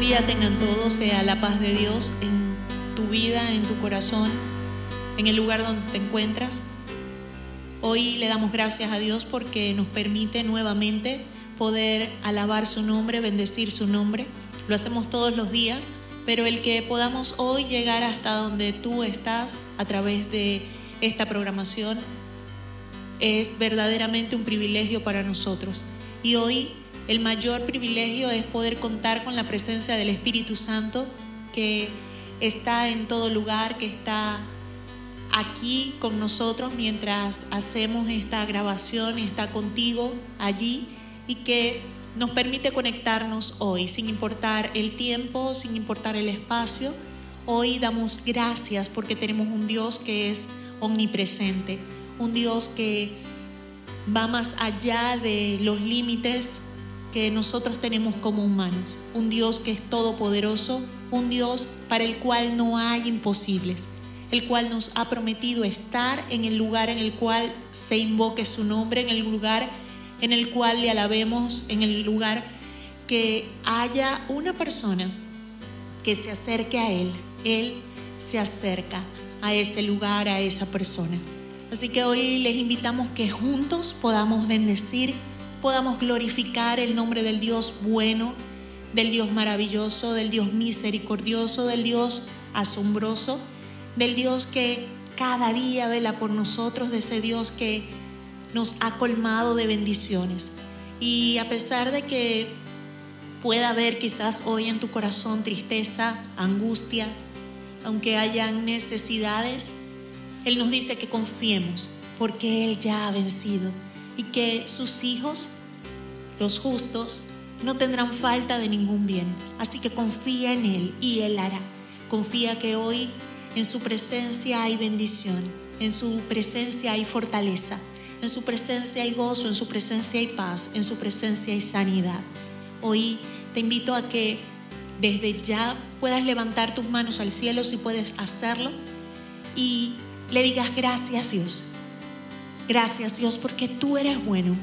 Día tengan todos, sea la paz de Dios en tu vida, en tu corazón, en el lugar donde te encuentras. Hoy le damos gracias a Dios porque nos permite nuevamente poder alabar su nombre, bendecir su nombre. Lo hacemos todos los días, pero el que podamos hoy llegar hasta donde tú estás a través de esta programación es verdaderamente un privilegio para nosotros. Y hoy el mayor privilegio es poder contar con la presencia del Espíritu Santo que está en todo lugar, que está aquí con nosotros mientras hacemos esta grabación, está contigo allí y que nos permite conectarnos hoy, sin importar el tiempo, sin importar el espacio. Hoy damos gracias porque tenemos un Dios que es omnipresente, un Dios que va más allá de los límites que nosotros tenemos como humanos. Un Dios que es todopoderoso, un Dios para el cual no hay imposibles, el cual nos ha prometido estar en el lugar en el cual se invoque su nombre, en el lugar en el cual le alabemos, en el lugar que haya una persona que se acerque a Él. Él se acerca a ese lugar, a esa persona. Así que hoy les invitamos que juntos podamos bendecir podamos glorificar el nombre del Dios bueno, del Dios maravilloso, del Dios misericordioso, del Dios asombroso, del Dios que cada día vela por nosotros, de ese Dios que nos ha colmado de bendiciones. Y a pesar de que pueda haber quizás hoy en tu corazón tristeza, angustia, aunque hayan necesidades, Él nos dice que confiemos, porque Él ya ha vencido y que sus hijos los justos no tendrán falta de ningún bien. Así que confía en Él y Él hará. Confía que hoy en su presencia hay bendición, en su presencia hay fortaleza, en su presencia hay gozo, en su presencia hay paz, en su presencia hay sanidad. Hoy te invito a que desde ya puedas levantar tus manos al cielo si puedes hacerlo y le digas gracias Dios. Gracias Dios porque tú eres bueno.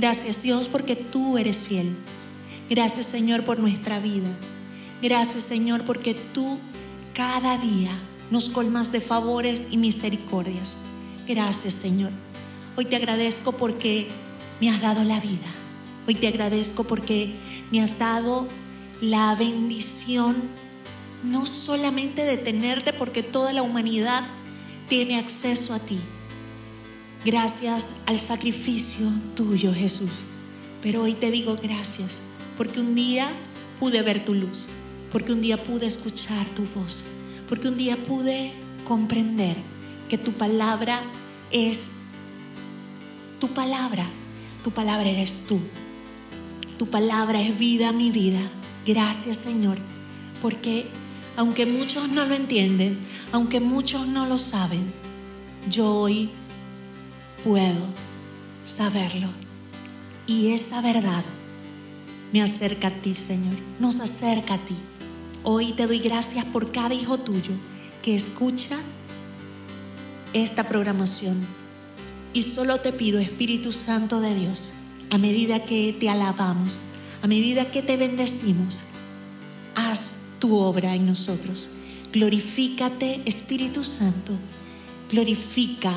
Gracias Dios porque tú eres fiel. Gracias Señor por nuestra vida. Gracias Señor porque tú cada día nos colmas de favores y misericordias. Gracias Señor. Hoy te agradezco porque me has dado la vida. Hoy te agradezco porque me has dado la bendición no solamente de tenerte porque toda la humanidad tiene acceso a ti, Gracias al sacrificio tuyo, Jesús. Pero hoy te digo gracias porque un día pude ver tu luz, porque un día pude escuchar tu voz, porque un día pude comprender que tu palabra es tu palabra. Tu palabra eres tú. Tu palabra es vida, mi vida. Gracias, Señor, porque aunque muchos no lo entienden, aunque muchos no lo saben, yo hoy puedo saberlo. Y esa verdad me acerca a ti, Señor. Nos acerca a ti. Hoy te doy gracias por cada hijo tuyo que escucha esta programación. Y solo te pido, Espíritu Santo de Dios, a medida que te alabamos, a medida que te bendecimos, haz tu obra en nosotros. Glorifícate, Espíritu Santo. Glorifica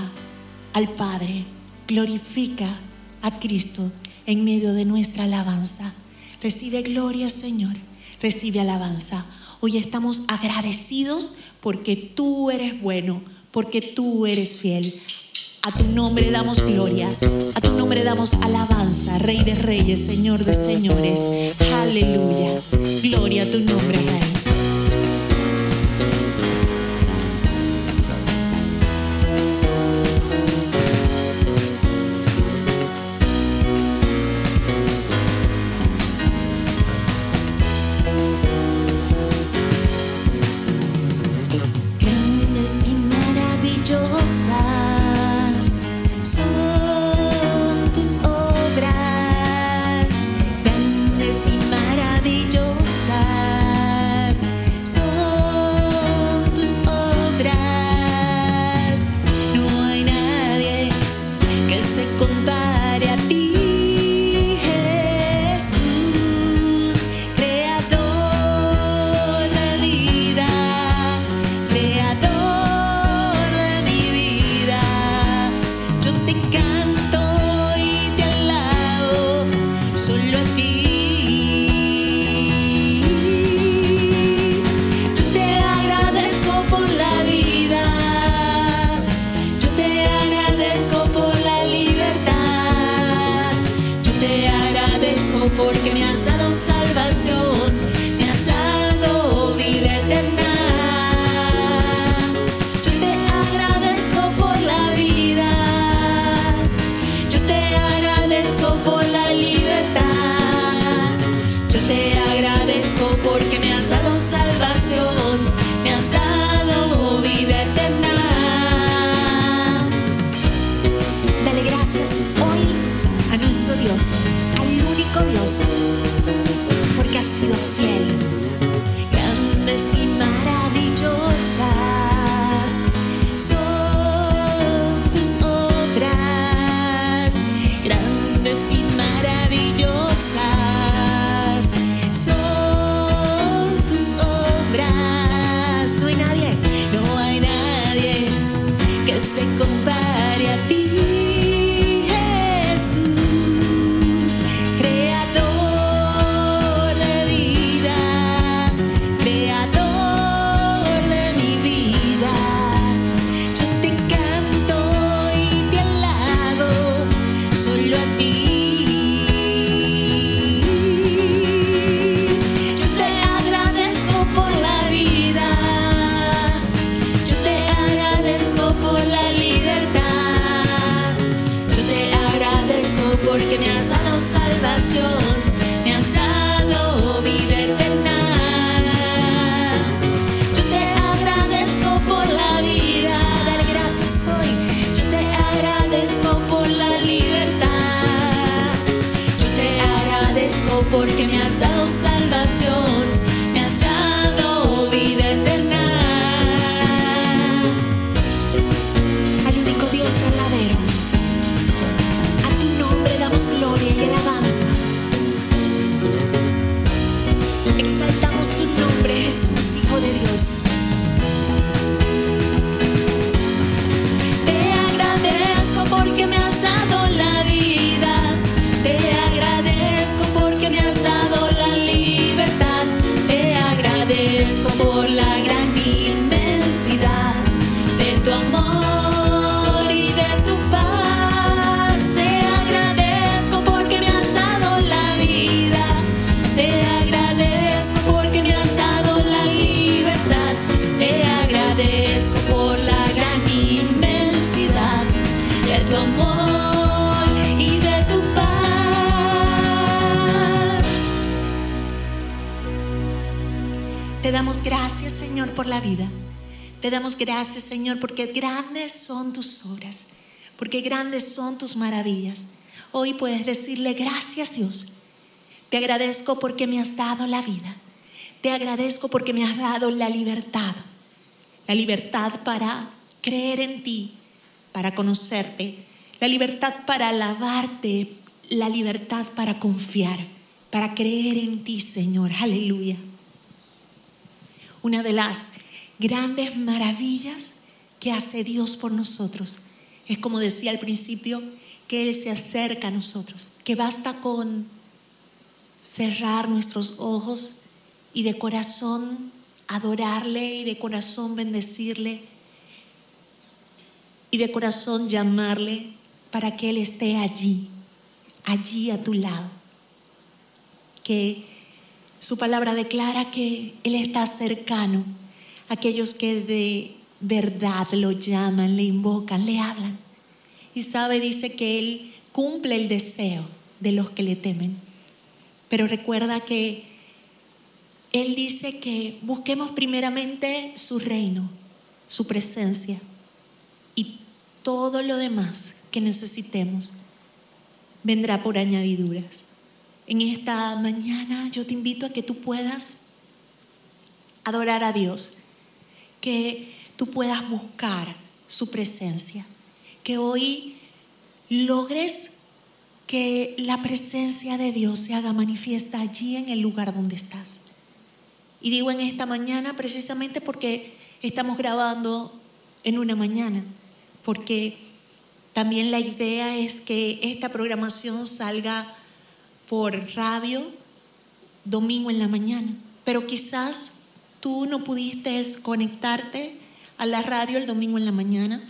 al Padre, glorifica a Cristo en medio de nuestra alabanza. Recibe gloria, Señor, recibe alabanza. Hoy estamos agradecidos porque tú eres bueno, porque tú eres fiel. A tu nombre damos gloria, a tu nombre damos alabanza, Rey de Reyes, Señor de Señores. Aleluya. Gloria a tu nombre, Rey. Dios, al único Dios, porque has sido fiel. Por la vida. Te damos gracias, Señor, porque grandes son tus obras, porque grandes son tus maravillas. Hoy puedes decirle gracias, Dios. Te agradezco porque me has dado la vida. Te agradezco porque me has dado la libertad. La libertad para creer en ti, para conocerte. La libertad para alabarte. La libertad para confiar, para creer en ti, Señor. Aleluya. Una de las grandes maravillas que hace Dios por nosotros es como decía al principio, que Él se acerca a nosotros, que basta con cerrar nuestros ojos y de corazón adorarle y de corazón bendecirle y de corazón llamarle para que Él esté allí, allí a tu lado. Que su palabra declara que Él está cercano a aquellos que de verdad lo llaman, le invocan, le hablan. Y sabe, dice que Él cumple el deseo de los que le temen. Pero recuerda que Él dice que busquemos primeramente su reino, su presencia y todo lo demás que necesitemos vendrá por añadiduras. En esta mañana yo te invito a que tú puedas adorar a Dios, que tú puedas buscar su presencia, que hoy logres que la presencia de Dios se haga manifiesta allí en el lugar donde estás. Y digo en esta mañana precisamente porque estamos grabando en una mañana, porque también la idea es que esta programación salga por radio domingo en la mañana, pero quizás tú no pudiste conectarte a la radio el domingo en la mañana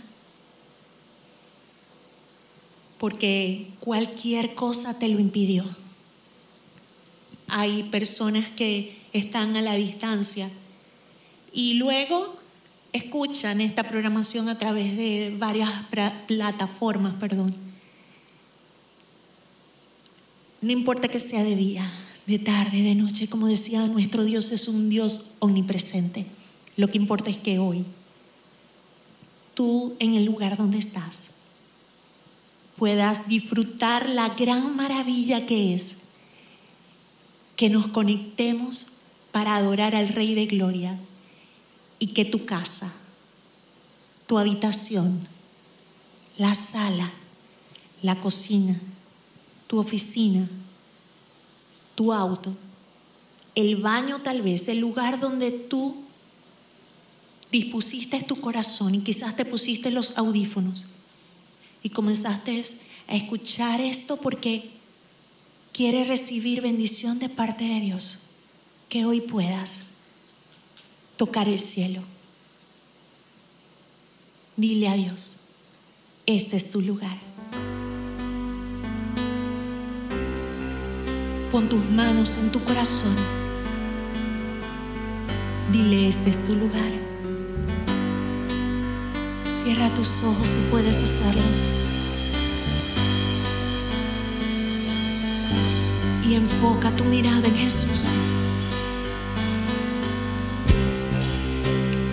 porque cualquier cosa te lo impidió. hay personas que están a la distancia y luego escuchan esta programación a través de varias plataformas, perdón. No importa que sea de día, de tarde, de noche, como decía, nuestro Dios es un Dios omnipresente. Lo que importa es que hoy, tú en el lugar donde estás, puedas disfrutar la gran maravilla que es que nos conectemos para adorar al Rey de Gloria y que tu casa, tu habitación, la sala, la cocina, tu oficina, tu auto, el baño tal vez, el lugar donde tú dispusiste tu corazón y quizás te pusiste los audífonos y comenzaste a escuchar esto porque quieres recibir bendición de parte de Dios, que hoy puedas tocar el cielo. Dile a Dios, este es tu lugar. Pon tus manos en tu corazón. Dile, este es tu lugar. Cierra tus ojos si puedes hacerlo. Y enfoca tu mirada en Jesús.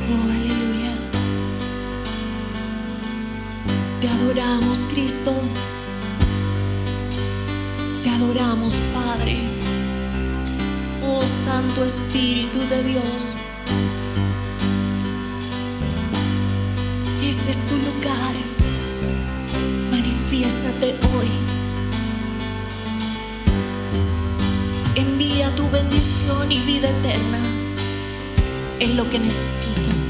Oh, aleluya. Te adoramos, Cristo. Te adoramos, Padre. Oh Santo Espíritu de Dios. Este es tu lugar. Manifiéstate hoy. Envía tu bendición y vida eterna. Es lo que necesito.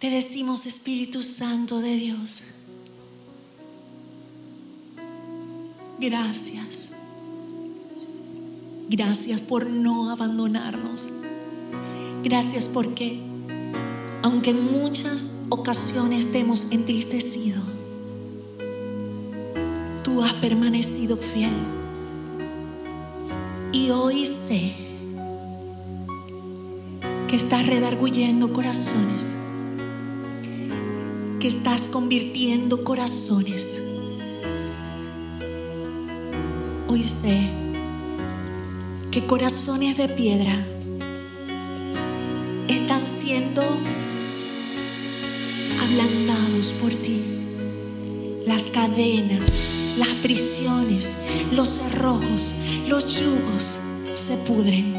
Te decimos, Espíritu Santo de Dios, gracias. Gracias por no abandonarnos. Gracias porque, aunque en muchas ocasiones te hemos entristecido, tú has permanecido fiel. Y hoy sé que estás redarguyendo corazones, estás convirtiendo corazones. Hoy sé que corazones de piedra están siendo ablandados por ti. Las cadenas, las prisiones, los cerrojos, los yugos se pudren.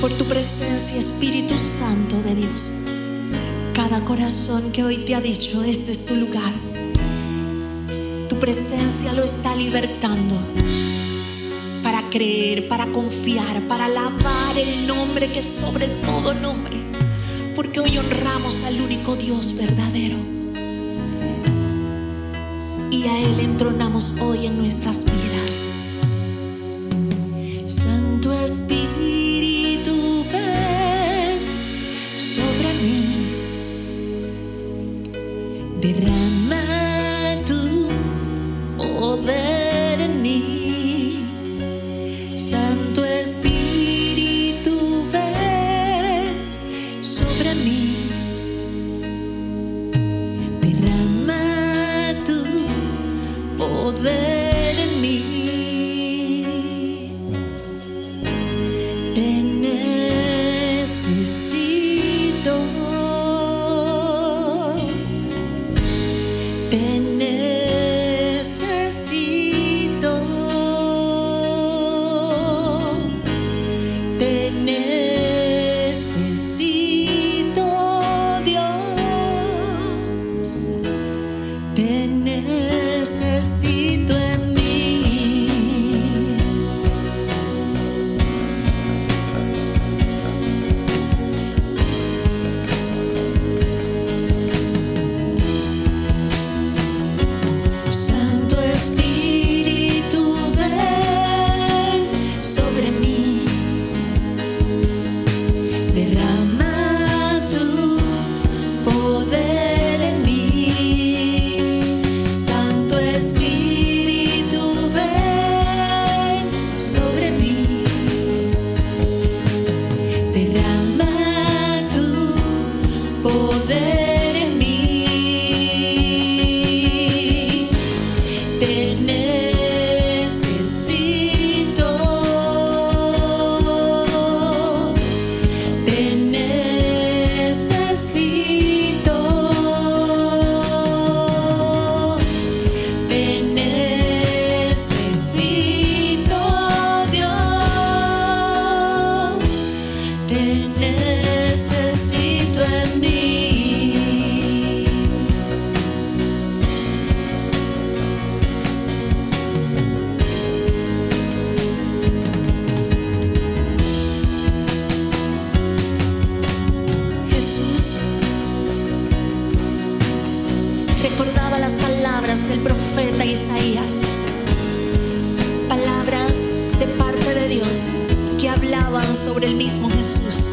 Por tu presencia, Espíritu Santo de Dios, cada corazón que hoy te ha dicho, este es tu lugar, tu presencia lo está libertando para creer, para confiar, para alabar el nombre que es sobre todo nombre. Porque hoy honramos al único Dios verdadero. Y a Él entronamos hoy en nuestras vidas. Del profeta Isaías. Palabras de parte de Dios que hablaban sobre el mismo Jesús.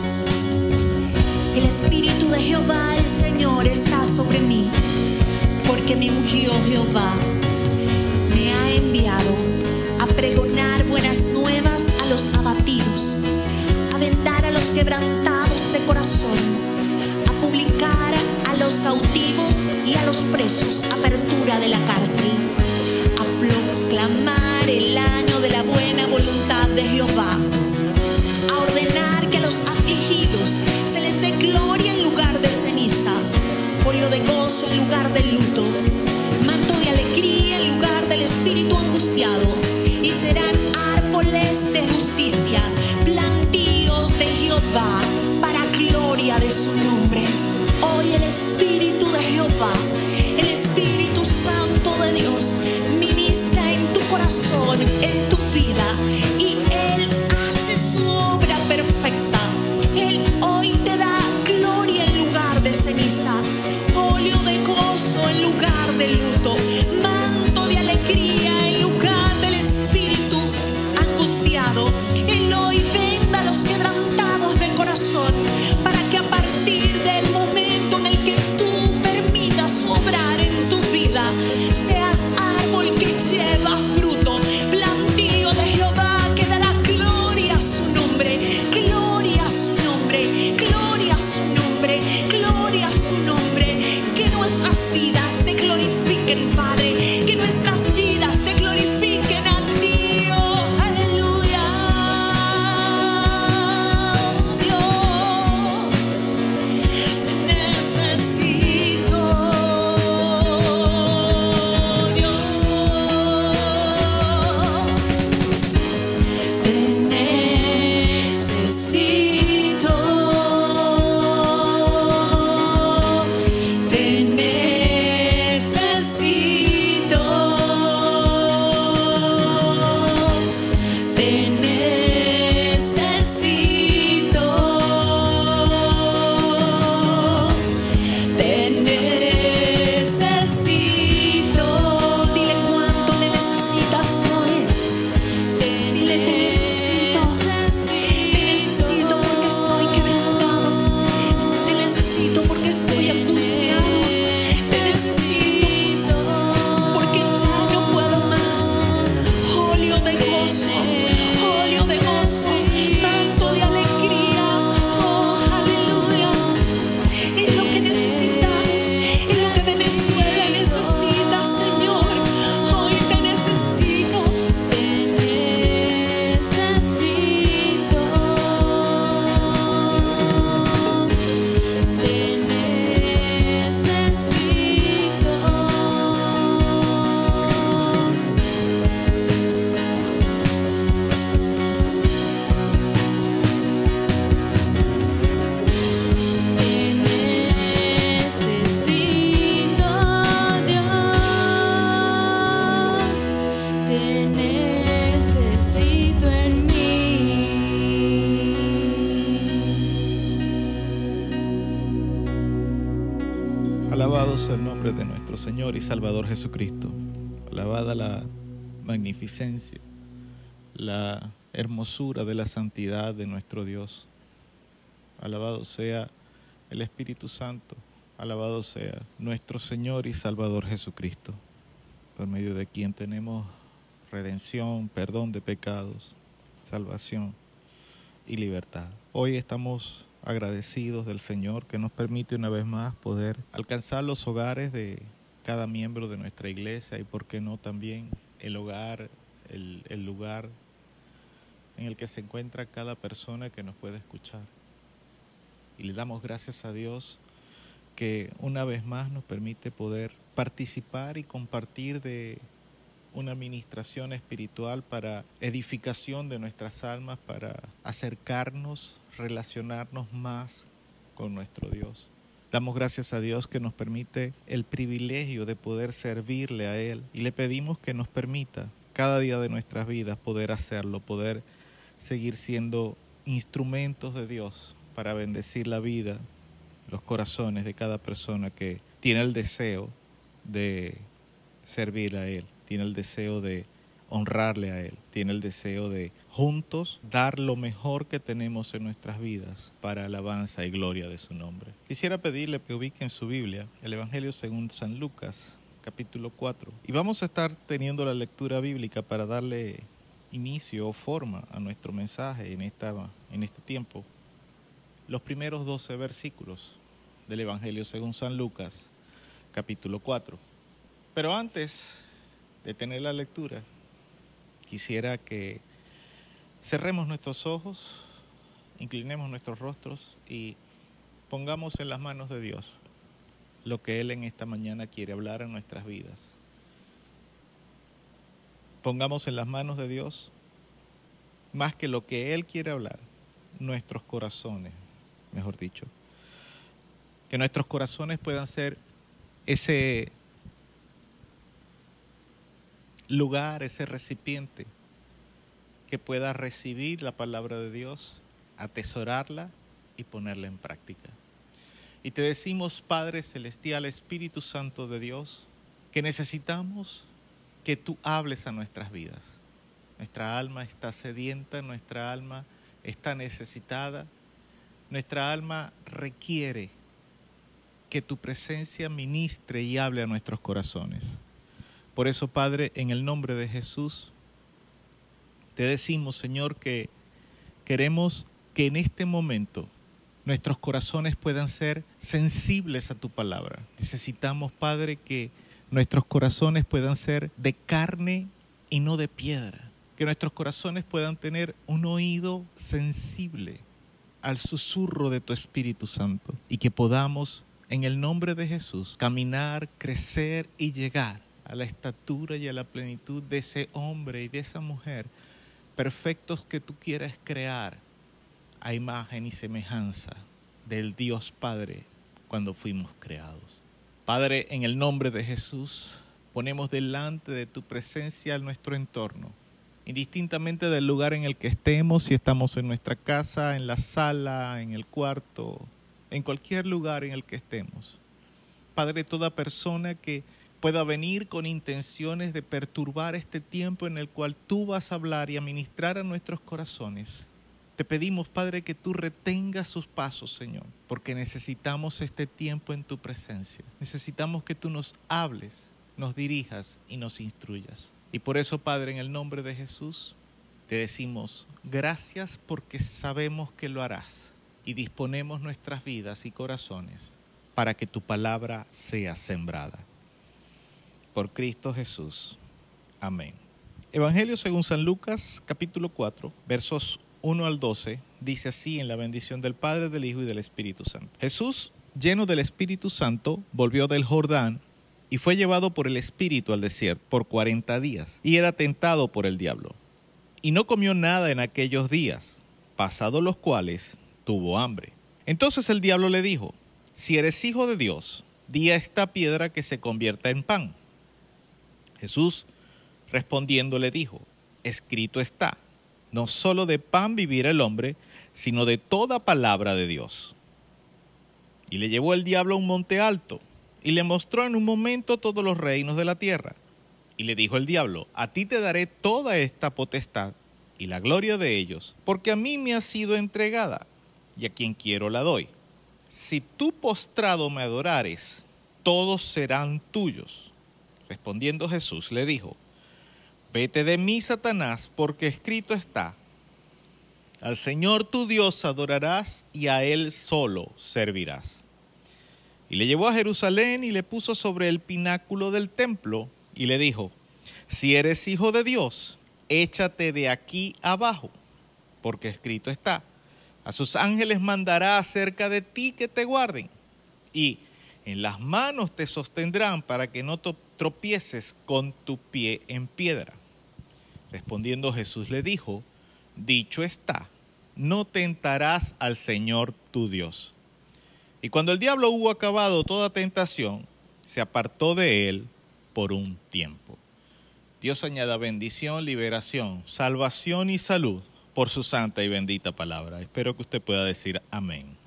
El Espíritu de Jehová, el Señor, está sobre mí, porque me ungió Jehová. Me ha enviado a pregonar buenas nuevas a los abatidos, a vendar a los quebrantados de corazón, los cautivos y a los presos. Apertura de la cárcel, a proclamar el año de la buena voluntad de Jehová, a ordenar que a los afligidos se les dé gloria en lugar de ceniza, óleo de gozo en lugar de luto, y Salvador Jesucristo. Alabada la magnificencia, la hermosura de la santidad de nuestro Dios. Alabado sea el Espíritu Santo. Alabado sea nuestro Señor y Salvador Jesucristo, por medio de quien tenemos redención, perdón de pecados, salvación y libertad. Hoy estamos agradecidos del Señor que nos permite una vez más poder alcanzar los hogares de cada miembro de nuestra iglesia y por qué no también el hogar, el, el lugar en el que se encuentra cada persona que nos puede escuchar. Y le damos gracias a Dios que una vez más nos permite poder participar y compartir de una administración espiritual para edificación de nuestras almas, para acercarnos, relacionarnos más con nuestro Dios. Damos gracias a Dios que nos permite el privilegio de poder servirle a Él. Y le pedimos que nos permita cada día de nuestras vidas poder hacerlo, poder seguir siendo instrumentos de Dios para bendecir la vida, los corazones de cada persona que tiene el deseo de servir a Él, tiene el deseo de honrarle a Él, tiene el deseo de juntos dar lo mejor que tenemos en nuestras vidas para alabanza y gloria de su nombre. Quisiera pedirle que ubique en su Biblia el Evangelio según San Lucas, capítulo 4. Y vamos a estar teniendo la lectura bíblica para darle inicio o forma a nuestro mensaje en, esta, en este tiempo. Los primeros 12 versículos del Evangelio según San Lucas, capítulo 4. Pero antes de tener la lectura, quisiera que cerremos nuestros ojos, inclinemos nuestros rostros y pongamos en las manos de Dios lo que Él en esta mañana quiere hablar en nuestras vidas. Pongamos en las manos de Dios más que lo que Él quiere hablar, nuestros corazones, mejor dicho. Que nuestros corazones puedan ser ese lugar, ese recipiente que pueda recibir la palabra de Dios, atesorarla y ponerla en práctica. Y te decimos, Padre Celestial, Espíritu Santo de Dios, que necesitamos que tú hables a nuestras vidas. Nuestra alma está sedienta, nuestra alma está necesitada, nuestra alma requiere que tu presencia ministre y hable a nuestros corazones. Por eso, Padre, en el nombre de Jesús, te decimos, Señor, que queremos que en este momento nuestros corazones puedan ser sensibles a tu palabra. Necesitamos, Padre, que nuestros corazones puedan ser de carne y no de piedra. Que nuestros corazones puedan tener un oído sensible al susurro de tu Espíritu Santo y que podamos, en el nombre de Jesús, caminar, crecer y llegar a la estatura y a la plenitud de ese hombre y de esa mujer perfectos que tú quieres crear a imagen y semejanza del Dios Padre cuando fuimos creados. Padre, en el nombre de Jesús, ponemos delante de tu presencia nuestro entorno, indistintamente del lugar en el que estemos, si estamos en nuestra casa, en la sala, en el cuarto, en cualquier lugar en el que estemos. Padre, toda persona que pueda venir con intenciones de perturbar este tiempo en el cual tú vas a hablar y a ministrar a nuestros corazones. Te pedimos, Padre, que tú retengas sus pasos, Señor, porque necesitamos este tiempo en tu presencia. Necesitamos que tú nos hables, nos dirijas y nos instruyas. Y por eso, Padre, en el nombre de Jesús, te decimos gracias porque sabemos que lo harás y disponemos nuestras vidas y corazones para que tu palabra sea sembrada por Cristo Jesús. Amén. Evangelio según San Lucas, capítulo 4, versos 1 al 12, dice así en la bendición del Padre, del Hijo y del Espíritu Santo. Jesús, lleno del Espíritu Santo, volvió del Jordán y fue llevado por el Espíritu al desierto por cuarenta días, y era tentado por el diablo. Y no comió nada en aquellos días, pasados los cuales tuvo hambre. Entonces el diablo le dijo, si eres hijo de Dios, di a esta piedra que se convierta en pan. Jesús respondiendo le dijo, escrito está, no solo de pan vivirá el hombre, sino de toda palabra de Dios. Y le llevó el diablo a un monte alto, y le mostró en un momento todos los reinos de la tierra. Y le dijo el diablo, a ti te daré toda esta potestad y la gloria de ellos, porque a mí me ha sido entregada, y a quien quiero la doy. Si tú postrado me adorares, todos serán tuyos. Respondiendo Jesús le dijo, Vete de mí, Satanás, porque escrito está, al Señor tu Dios adorarás y a Él solo servirás. Y le llevó a Jerusalén y le puso sobre el pináculo del templo y le dijo, si eres hijo de Dios, échate de aquí abajo, porque escrito está, a sus ángeles mandará acerca de ti que te guarden, y en las manos te sostendrán para que no tropieces con tu pie en piedra. Respondiendo Jesús le dijo, dicho está, no tentarás al Señor tu Dios. Y cuando el diablo hubo acabado toda tentación, se apartó de él por un tiempo. Dios añada bendición, liberación, salvación y salud por su santa y bendita palabra. Espero que usted pueda decir amén.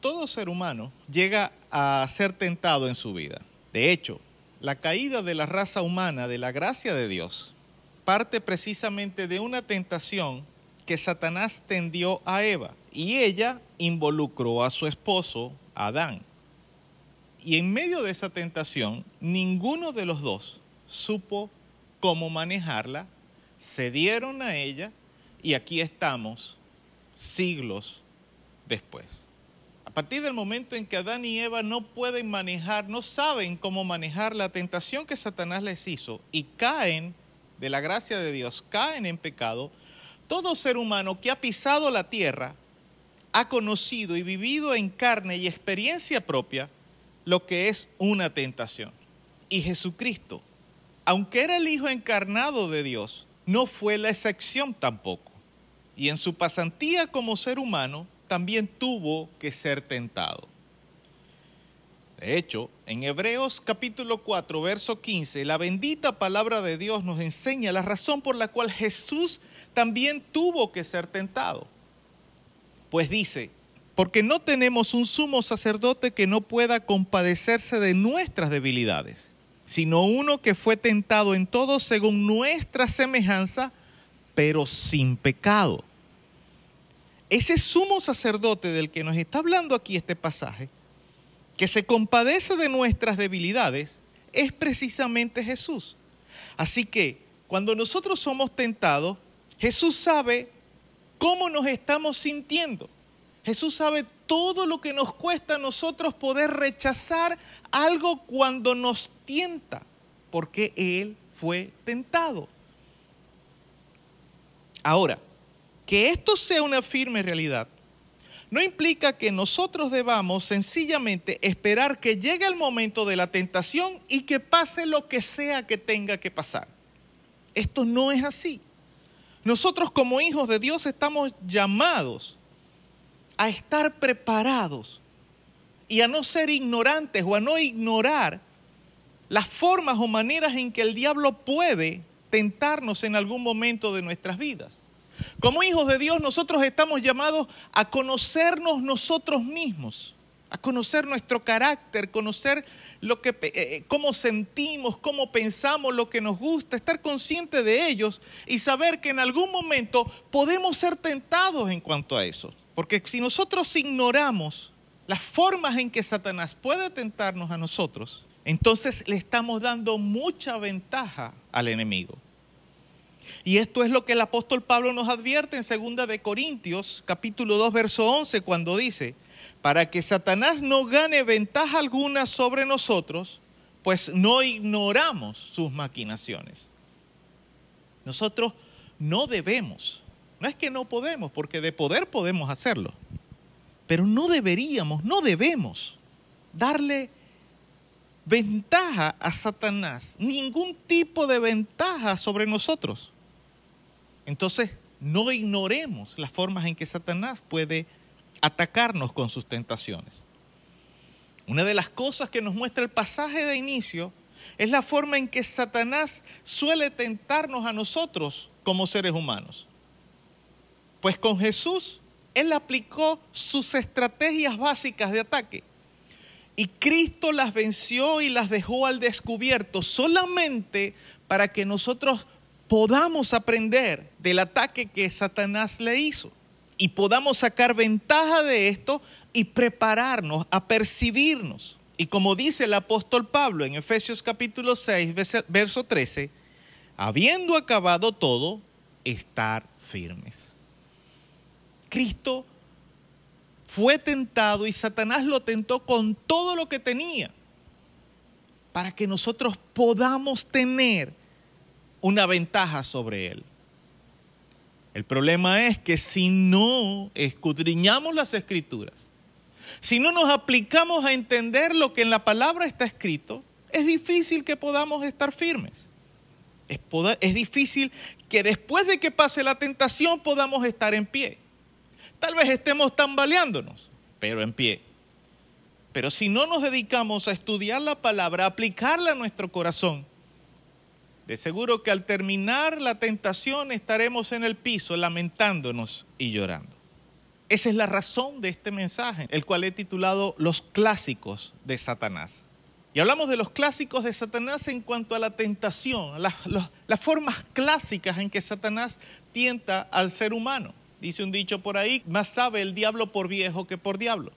Todo ser humano llega a ser tentado en su vida. De hecho, la caída de la raza humana, de la gracia de Dios, parte precisamente de una tentación que Satanás tendió a Eva y ella involucró a su esposo, Adán. Y en medio de esa tentación, ninguno de los dos supo cómo manejarla, cedieron a ella y aquí estamos siglos después. Partir del momento en que Adán y Eva no pueden manejar, no saben cómo manejar la tentación que Satanás les hizo y caen de la gracia de Dios, caen en pecado, todo ser humano que ha pisado la tierra ha conocido y vivido en carne y experiencia propia lo que es una tentación. Y Jesucristo, aunque era el Hijo encarnado de Dios, no fue la excepción tampoco. Y en su pasantía como ser humano, también tuvo que ser tentado. De hecho, en Hebreos capítulo 4, verso 15, la bendita palabra de Dios nos enseña la razón por la cual Jesús también tuvo que ser tentado. Pues dice, porque no tenemos un sumo sacerdote que no pueda compadecerse de nuestras debilidades, sino uno que fue tentado en todo según nuestra semejanza, pero sin pecado. Ese sumo sacerdote del que nos está hablando aquí este pasaje, que se compadece de nuestras debilidades, es precisamente Jesús. Así que cuando nosotros somos tentados, Jesús sabe cómo nos estamos sintiendo. Jesús sabe todo lo que nos cuesta a nosotros poder rechazar algo cuando nos tienta, porque Él fue tentado. Ahora, que esto sea una firme realidad no implica que nosotros debamos sencillamente esperar que llegue el momento de la tentación y que pase lo que sea que tenga que pasar. Esto no es así. Nosotros como hijos de Dios estamos llamados a estar preparados y a no ser ignorantes o a no ignorar las formas o maneras en que el diablo puede tentarnos en algún momento de nuestras vidas. Como hijos de Dios nosotros estamos llamados a conocernos nosotros mismos, a conocer nuestro carácter, conocer lo que, eh, eh, cómo sentimos, cómo pensamos, lo que nos gusta, estar consciente de ellos y saber que en algún momento podemos ser tentados en cuanto a eso. Porque si nosotros ignoramos las formas en que Satanás puede tentarnos a nosotros, entonces le estamos dando mucha ventaja al enemigo. Y esto es lo que el apóstol Pablo nos advierte en 2 de Corintios, capítulo 2, verso 11, cuando dice, para que Satanás no gane ventaja alguna sobre nosotros, pues no ignoramos sus maquinaciones. Nosotros no debemos, no es que no podemos, porque de poder podemos hacerlo, pero no deberíamos, no debemos darle ventaja a Satanás, ningún tipo de ventaja sobre nosotros. Entonces, no ignoremos las formas en que Satanás puede atacarnos con sus tentaciones. Una de las cosas que nos muestra el pasaje de inicio es la forma en que Satanás suele tentarnos a nosotros como seres humanos. Pues con Jesús, Él aplicó sus estrategias básicas de ataque. Y Cristo las venció y las dejó al descubierto solamente para que nosotros podamos aprender del ataque que Satanás le hizo y podamos sacar ventaja de esto y prepararnos a percibirnos. Y como dice el apóstol Pablo en Efesios capítulo 6, verso 13, habiendo acabado todo, estar firmes. Cristo fue tentado y Satanás lo tentó con todo lo que tenía para que nosotros podamos tener una ventaja sobre él. El problema es que si no escudriñamos las escrituras, si no nos aplicamos a entender lo que en la palabra está escrito, es difícil que podamos estar firmes. Es, es, difícil que después de que pase la tentación podamos estar en pie. Tal vez estemos tambaleándonos, pero en pie. Pero si no nos dedicamos a estudiar la palabra, a aplicarla a nuestro corazón, de seguro que al terminar la tentación estaremos en el piso lamentándonos y llorando. Esa es la razón de este mensaje, el cual he titulado Los clásicos de Satanás. Y hablamos de los clásicos de Satanás en cuanto a la tentación, las, formas clásicas en que Satanás tienta al ser humano. Dice un dicho por ahí, más sabe el diablo por viejo que por diablo.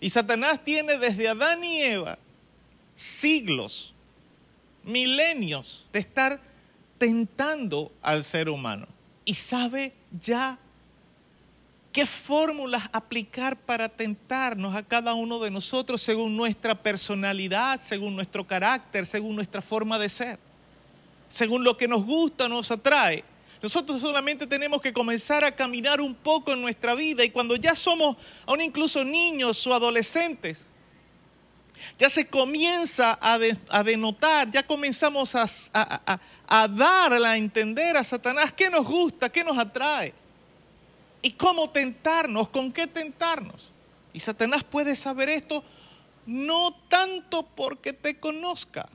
Y Satanás tiene desde Adán y Eva siglos, milenios de estar tentando al ser humano. Y sabe ya qué fórmulas aplicar para tentarnos a cada uno de nosotros según nuestra personalidad, según nuestro carácter, según nuestra forma de ser, según lo que nos gusta, nos atrae. Nosotros solamente tenemos que comenzar a caminar un poco en nuestra vida y cuando ya somos aún incluso niños o adolescentes, ya se comienza a, denotar, ya comenzamos a, a, a dar a entender a Satanás qué nos gusta, qué nos atrae y cómo tentarnos, con qué tentarnos. Y Satanás puede saber esto no tanto porque te conozca,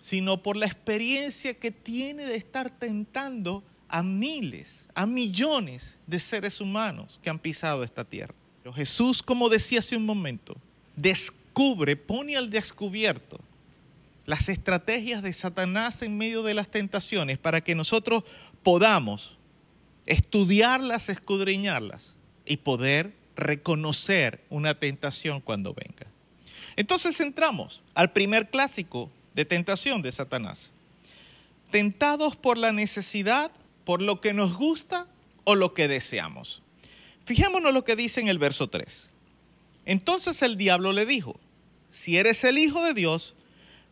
sino por la experiencia que tiene de estar tentando a miles, a millones de seres humanos que han pisado esta tierra. Pero Jesús, como decía hace un momento, descubre, pone al descubierto las estrategias de Satanás en medio de las tentaciones para que nosotros podamos estudiarlas, escudriñarlas y poder reconocer una tentación cuando venga. Entonces entramos al primer clásico de tentación de Satanás. Tentados por la necesidad, por lo que nos gusta o lo que deseamos. Fijémonos lo que dice en el verso 3. Entonces el diablo le dijo, si eres el Hijo de Dios,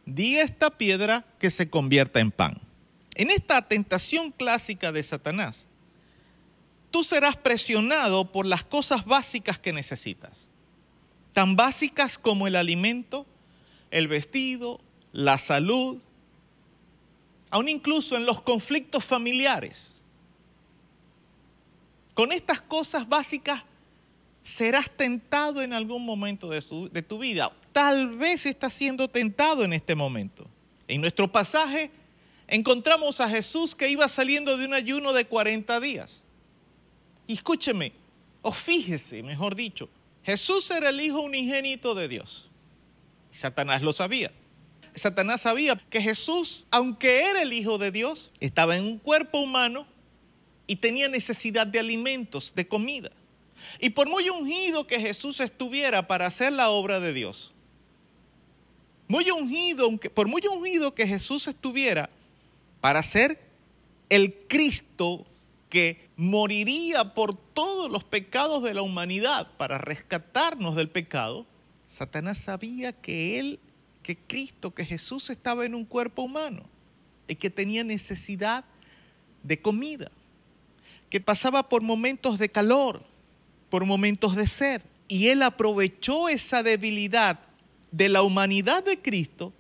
di esta piedra que se convierta en pan. En esta tentación clásica de Satanás, tú serás presionado por las cosas básicas que necesitas, tan básicas como el alimento, el vestido, la salud, aún incluso en los conflictos familiares. Con estas cosas básicas serás tentado en algún momento de, tu vida. Tal vez estás siendo tentado en este momento. En nuestro pasaje encontramos a Jesús que iba saliendo de un ayuno de 40 días. Y escúcheme, o fíjese, mejor dicho, Jesús era el Hijo unigénito de Dios. Satanás lo sabía. Satanás sabía que Jesús, aunque era el Hijo de Dios, estaba en un cuerpo humano y tenía necesidad de alimentos, de comida. Y por muy ungido que Jesús estuviera para hacer la obra de Dios, muy ungido, por muy ungido que Jesús estuviera para ser el Cristo que moriría por todos los pecados de la humanidad para rescatarnos del pecado, Satanás sabía que él, que Cristo, que Jesús estaba en un cuerpo humano y que tenía necesidad de comida, que pasaba por momentos de calor, por momentos de sed. Y él aprovechó esa debilidad de la humanidad de Cristo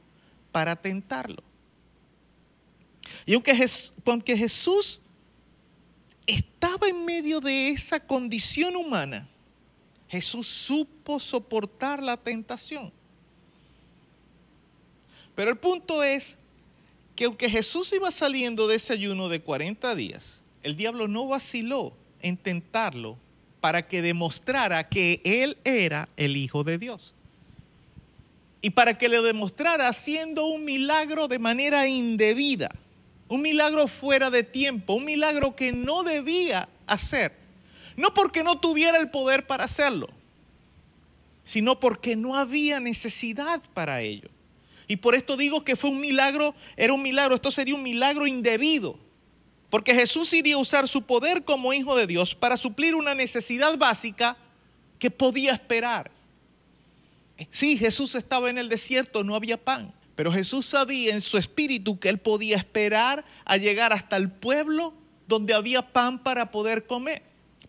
para tentarlo. Y aunque, aunque Jesús estaba en medio de esa condición humana, Jesús supo soportar la tentación. Pero el punto es que aunque Jesús iba saliendo de ese ayuno de 40 días, el diablo no vaciló en tentarlo para que demostrara que él era el Hijo de Dios. Y para que le demostrara haciendo un milagro de manera indebida un milagro fuera de tiempo, un milagro que no debía hacer. No porque no tuviera el poder para hacerlo, sino porque no había necesidad para ello. Y por esto digo que fue un milagro, era un milagro, esto sería un milagro indebido. Porque Jesús iría a usar su poder como hijo de Dios para suplir una necesidad básica que podía esperar. Sí, Jesús estaba en el desierto, no había pan. Pero Jesús sabía en su espíritu que él podía esperar a llegar hasta el pueblo donde había pan para poder comer.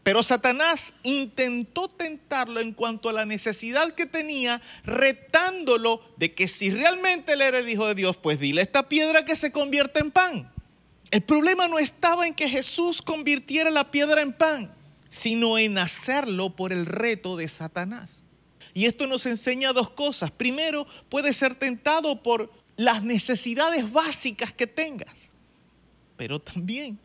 Pero Satanás intentó tentarlo en cuanto a la necesidad que tenía, retándolo de que si realmente él era el Hijo de Dios, pues dile esta piedra que se convierta en pan. El problema no estaba en que Jesús convirtiera la piedra en pan, sino en hacerlo por el reto de Satanás. Y esto nos enseña dos cosas. Primero, puedes ser tentado por las necesidades básicas que tengas, pero también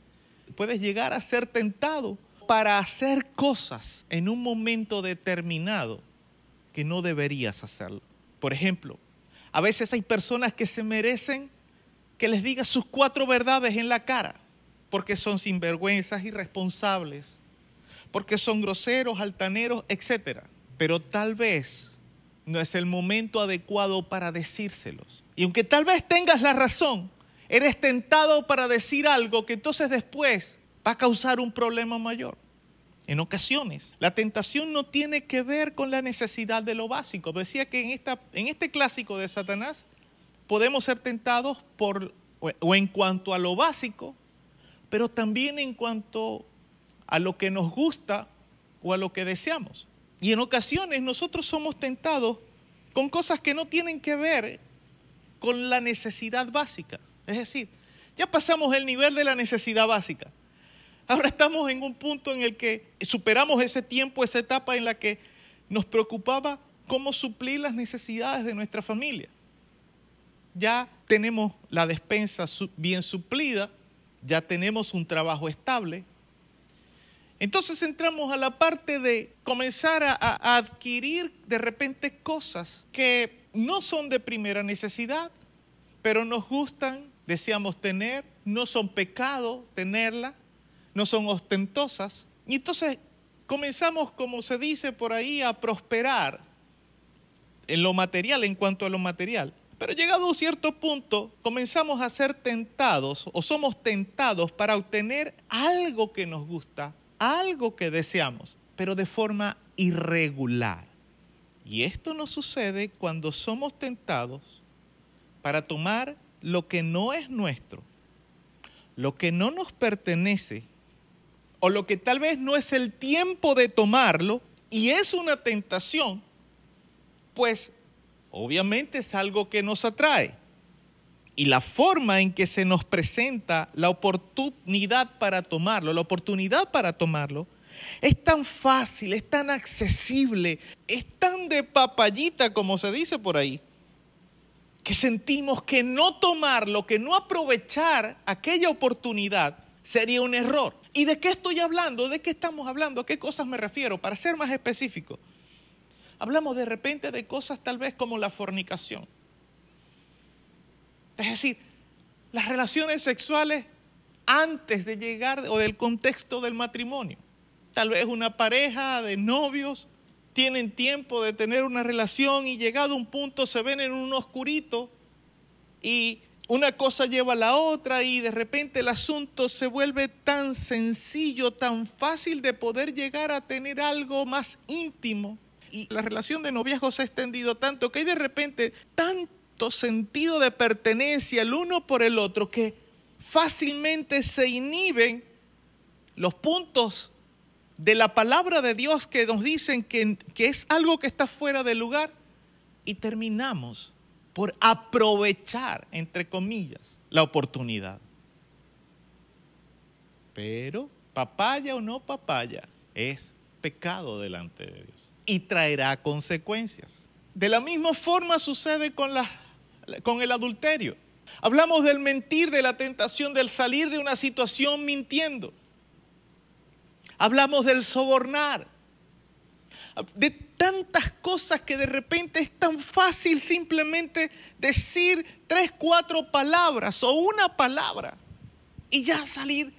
puedes llegar a ser tentado para hacer cosas en un momento determinado que no deberías hacerlo. Por ejemplo, A veces hay personas que se merecen que les diga sus cuatro verdades en la cara, porque son sinvergüenzas, irresponsables, porque son groseros, altaneros, etc. Pero tal vez no es el momento adecuado para decírselos. Y aunque tal vez tengas la razón, eres tentado para decir algo que entonces después va a causar un problema mayor. En ocasiones, la tentación no tiene que ver con la necesidad de lo básico. Decía que en, esta, en este clásico de Satanás podemos ser tentados por, o en cuanto a lo básico, pero también en cuanto a lo que nos gusta o a lo que deseamos. Y en ocasiones nosotros somos tentados con cosas que no tienen que ver con la necesidad básica. Es decir, ya pasamos el nivel de la necesidad básica. Ahora estamos en un punto en el que superamos ese tiempo, esa etapa en la que nos preocupaba cómo suplir las necesidades de nuestra familia. Ya tenemos la despensa bien suplida, ya tenemos un trabajo estable. Entonces entramos a la parte de comenzar a, a adquirir de repente cosas que no son de primera necesidad, pero nos gustan, deseamos tener, no son pecado tenerla no son ostentosas. Y entonces comenzamos, como se dice por ahí, a prosperar en lo material, en cuanto a lo material. Pero llegado a un cierto punto, comenzamos a ser tentados o somos tentados para obtener algo que nos gusta, algo que deseamos, pero de forma irregular. Y esto nos sucede cuando somos tentados para tomar lo que no es nuestro, lo que no nos pertenece o lo que tal vez no es el tiempo de tomarlo y es una tentación, pues obviamente es algo que nos atrae. Y la forma en que se nos presenta la oportunidad para tomarlo, la oportunidad para tomarlo, es tan fácil, es tan accesible, es tan de papayita como se dice por ahí, que sentimos que no tomarlo, que no aprovechar aquella oportunidad sería un error. ¿Y de qué estoy hablando? ¿De qué estamos hablando? ¿A qué cosas me refiero? Para ser más específico. Hablamos de repente de cosas tal vez como la fornicación. Es decir, las relaciones sexuales antes de llegar o del contexto del matrimonio. Tal vez una pareja de novios tienen tiempo de tener una relación y llegado a un punto se ven en un oscurito y una cosa lleva a la otra y de repente el asunto se vuelve tan sencillo, tan fácil de poder llegar a tener algo más íntimo. Y la relación de noviazgo se ha extendido tanto que hay de repente tanto sentido de pertenencia el uno por el otro que fácilmente se inhiben los puntos de la palabra de Dios que nos dicen que, que es algo que está fuera de lugar y terminamos por aprovechar, entre comillas, la oportunidad. Pero, papaya o no papaya, es pecado delante de Dios y traerá consecuencias. De la misma forma sucede con, la, con el adulterio. Hablamos del mentir, de la tentación, del salir de una situación mintiendo. Hablamos del sobornar, de tantas cosas que de repente es tan fácil simplemente decir tres, cuatro palabras o una palabra y ya salir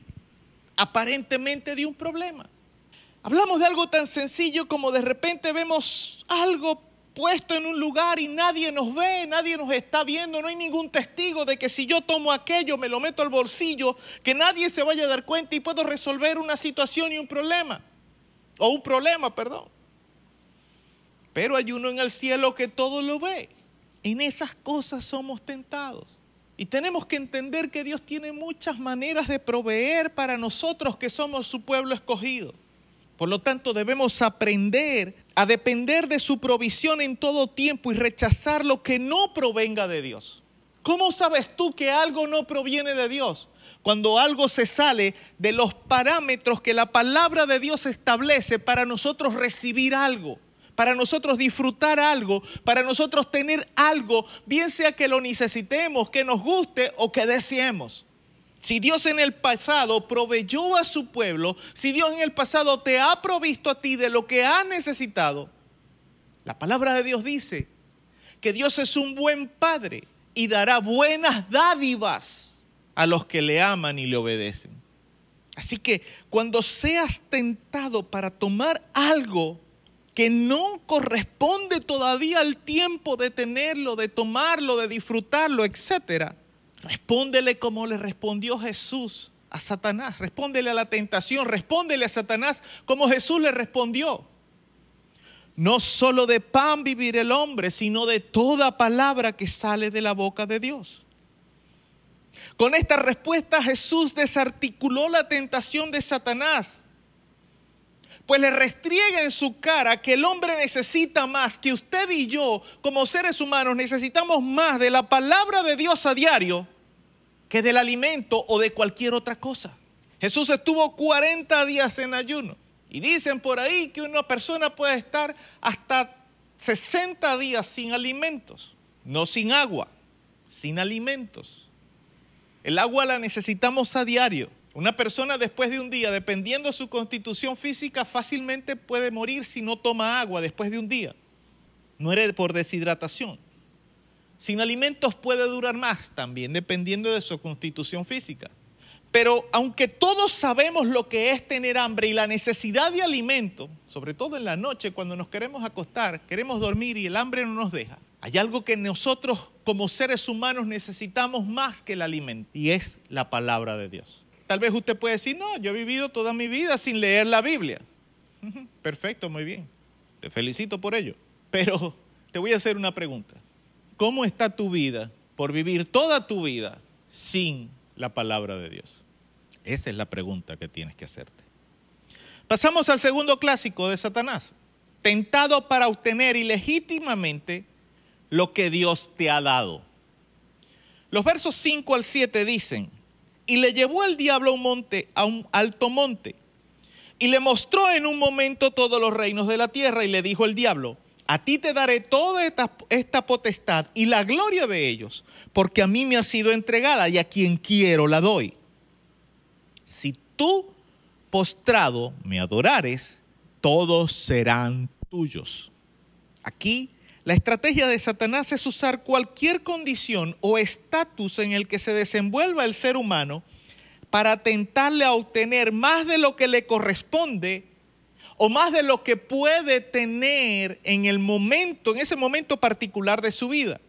aparentemente de un problema. Hablamos de algo tan sencillo como de repente vemos algo puesto en un lugar y nadie nos ve, nadie nos está viendo, no hay ningún testigo de que si yo tomo aquello, me lo meto al bolsillo, que nadie se vaya a dar cuenta y puedo resolver una situación y un problema. O un problema, perdón. Pero hay uno en el cielo que todo lo ve. En esas cosas somos tentados. Y tenemos que entender que Dios tiene muchas maneras de proveer para nosotros que somos su pueblo escogido. Por lo tanto, debemos aprender a depender de su provisión en todo tiempo y rechazar lo que no provenga de Dios. ¿Cómo sabes tú que algo no proviene de Dios? Cuando algo se sale de los parámetros que la palabra de Dios establece para nosotros recibir algo para nosotros disfrutar algo, para nosotros tener algo, bien sea que lo necesitemos, que nos guste o que deseemos. Si Dios en el pasado proveyó a su pueblo, si Dios en el pasado te ha provisto a ti de lo que has necesitado, la palabra de Dios dice que Dios es un buen Padre y dará buenas dádivas a los que le aman y le obedecen. Así que cuando seas tentado para tomar algo que no corresponde todavía al tiempo de tenerlo, de tomarlo, de disfrutarlo, etc., respóndele como le respondió Jesús a Satanás, respóndele a la tentación, respóndele a Satanás como Jesús le respondió. No solo de pan vivir el hombre, sino de toda palabra que sale de la boca de Dios. Con esta respuesta Jesús desarticuló la tentación de Satanás, pues le restriega en su cara que el hombre necesita más, que usted y yo como seres humanos necesitamos más de la palabra de Dios a diario que del alimento o de cualquier otra cosa. Jesús estuvo 40 días en ayuno. Y dicen por ahí que una persona puede estar hasta 60 días sin alimentos, no sin agua, sin alimentos. El agua la necesitamos a diario. Una persona después de un día, dependiendo de su constitución física, fácilmente puede morir si no toma agua después de un día. Muere por deshidratación. Sin alimentos puede durar más también, dependiendo de su constitución física. Pero aunque todos sabemos lo que es tener hambre y la necesidad de alimento, sobre todo en la noche cuando nos queremos acostar, queremos dormir y el hambre no nos deja, hay algo que nosotros como seres humanos necesitamos más que el alimento y es la palabra de Dios. Tal vez usted puede decir, no, yo he vivido toda mi vida sin leer la Biblia. Perfecto, muy bien. Te felicito por ello. Pero te voy a hacer una pregunta. ¿Cómo está tu vida por vivir toda tu vida sin la palabra de Dios? Esa es la pregunta que tienes que hacerte. Pasamos al segundo clásico de Satanás. Tentado para obtener ilegítimamente lo que Dios te ha dado. Los versos 5 al 7 dicen, y le llevó el diablo a un monte, a un alto monte, y le mostró en un momento todos los reinos de la tierra, y le dijo el diablo, a ti te daré toda esta, esta, potestad y la gloria de ellos, porque a mí me ha sido entregada y a quien quiero la doy. Si tú postrado me adorares, todos serán tuyos. Aquí la estrategia de Satanás es usar cualquier condición o estatus en el que se desenvuelva el ser humano para tentarle a obtener más de lo que le corresponde o más de lo que puede tener en el momento, en ese momento particular de su vida.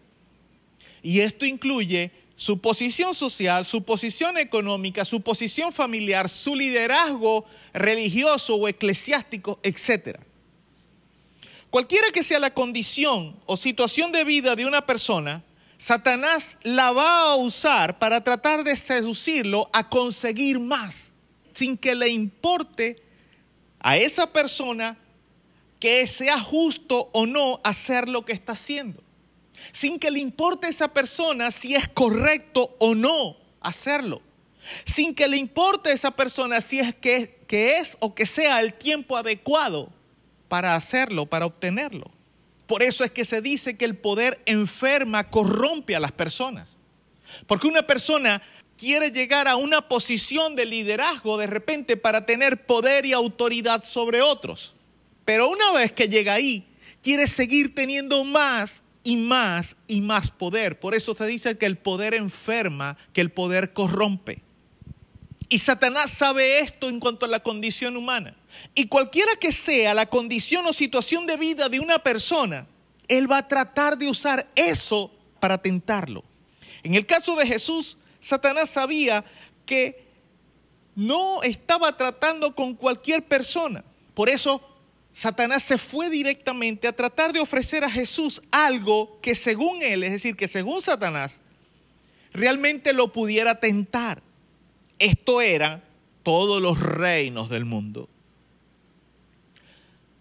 Y esto incluye su posición social, su posición económica, su posición familiar, su liderazgo religioso o eclesiástico, etc. Cualquiera que sea la condición o situación de vida de una persona, Satanás la va a usar para tratar de seducirlo a conseguir más, sin que le importe a esa persona que sea justo o no hacer lo que está haciendo. Sin que le importe a esa persona si es correcto o no hacerlo. Sin que le importe a esa persona si es que, que es o que sea el tiempo adecuado para hacerlo, para obtenerlo. Por eso es que se dice que el poder enferma, corrompe a las personas. Porque una persona quiere llegar a una posición de liderazgo de repente para tener poder y autoridad sobre otros. Pero una vez que llega ahí, quiere seguir teniendo más y más y más poder. Por eso se dice que el poder enferma, que el poder corrompe. Y Satanás sabe esto en cuanto a la condición humana. Y cualquiera que sea la condición o situación de vida de una persona, él va a tratar de usar eso para tentarlo. En el caso de Jesús, Satanás sabía que no estaba tratando con cualquier persona. Por eso Satanás se fue directamente a tratar de ofrecer a Jesús algo que según él, es decir, que según Satanás, realmente lo pudiera tentar. Esto era todos los reinos del mundo.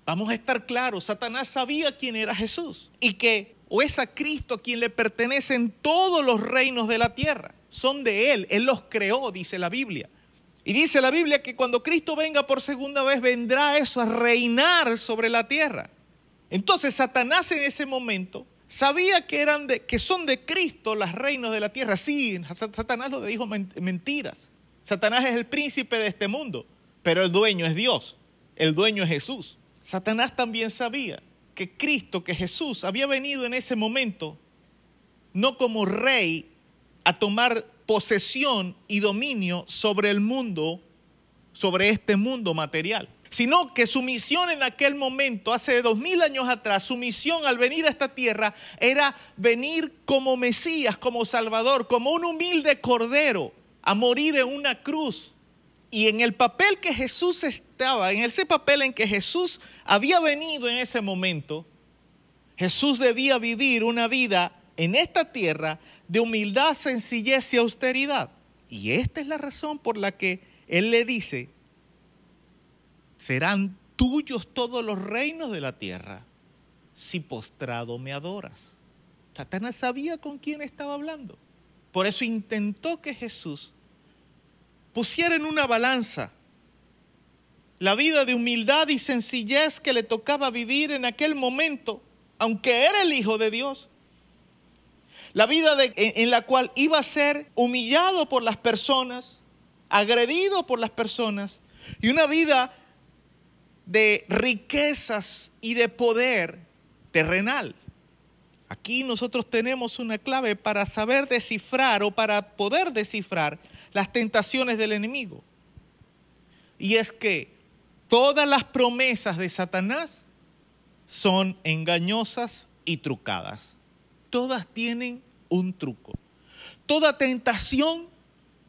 Vamos a estar claros, Satanás sabía quién era Jesús y que o es a Cristo a quien le pertenecen todos los reinos de la tierra son de Él, Él los creó, dice la Biblia. Y dice la Biblia que cuando Cristo venga por segunda vez, vendrá eso a reinar sobre la tierra. Entonces Satanás en ese momento sabía que, eran de, que son de Cristo las reinos de la tierra. Sí, Satanás lo dijo mentiras. Satanás es el príncipe de este mundo, pero el dueño es Dios, el dueño es Jesús. Satanás también sabía que Cristo, que Jesús había venido en ese momento, no como rey, a tomar posesión y dominio sobre el mundo, sobre este mundo material, sino que su misión en aquel momento, hace dos mil años atrás, su misión al venir a esta tierra era venir como Mesías, como Salvador, como un humilde cordero, a morir en una cruz. Y en el papel que Jesús estaba, en ese papel en que Jesús había venido en ese momento, Jesús debía vivir una vida en esta tierra de humildad, sencillez y austeridad. Y esta es la razón por la que Él le dice, serán tuyos todos los reinos de la tierra si postrado me adoras. Satanás sabía con quién estaba hablando. Por eso intentó que Jesús pusiera en una balanza la vida de humildad y sencillez que le tocaba vivir en aquel momento, aunque era el Hijo de Dios, la vida en, la cual iba a ser humillado por las personas, agredido por las personas, y una vida de riquezas y de poder terrenal. Aquí nosotros tenemos una clave para saber descifrar o para poder descifrar las tentaciones del enemigo. Y es que todas las promesas de Satanás son engañosas y trucadas todas tienen un truco. Toda tentación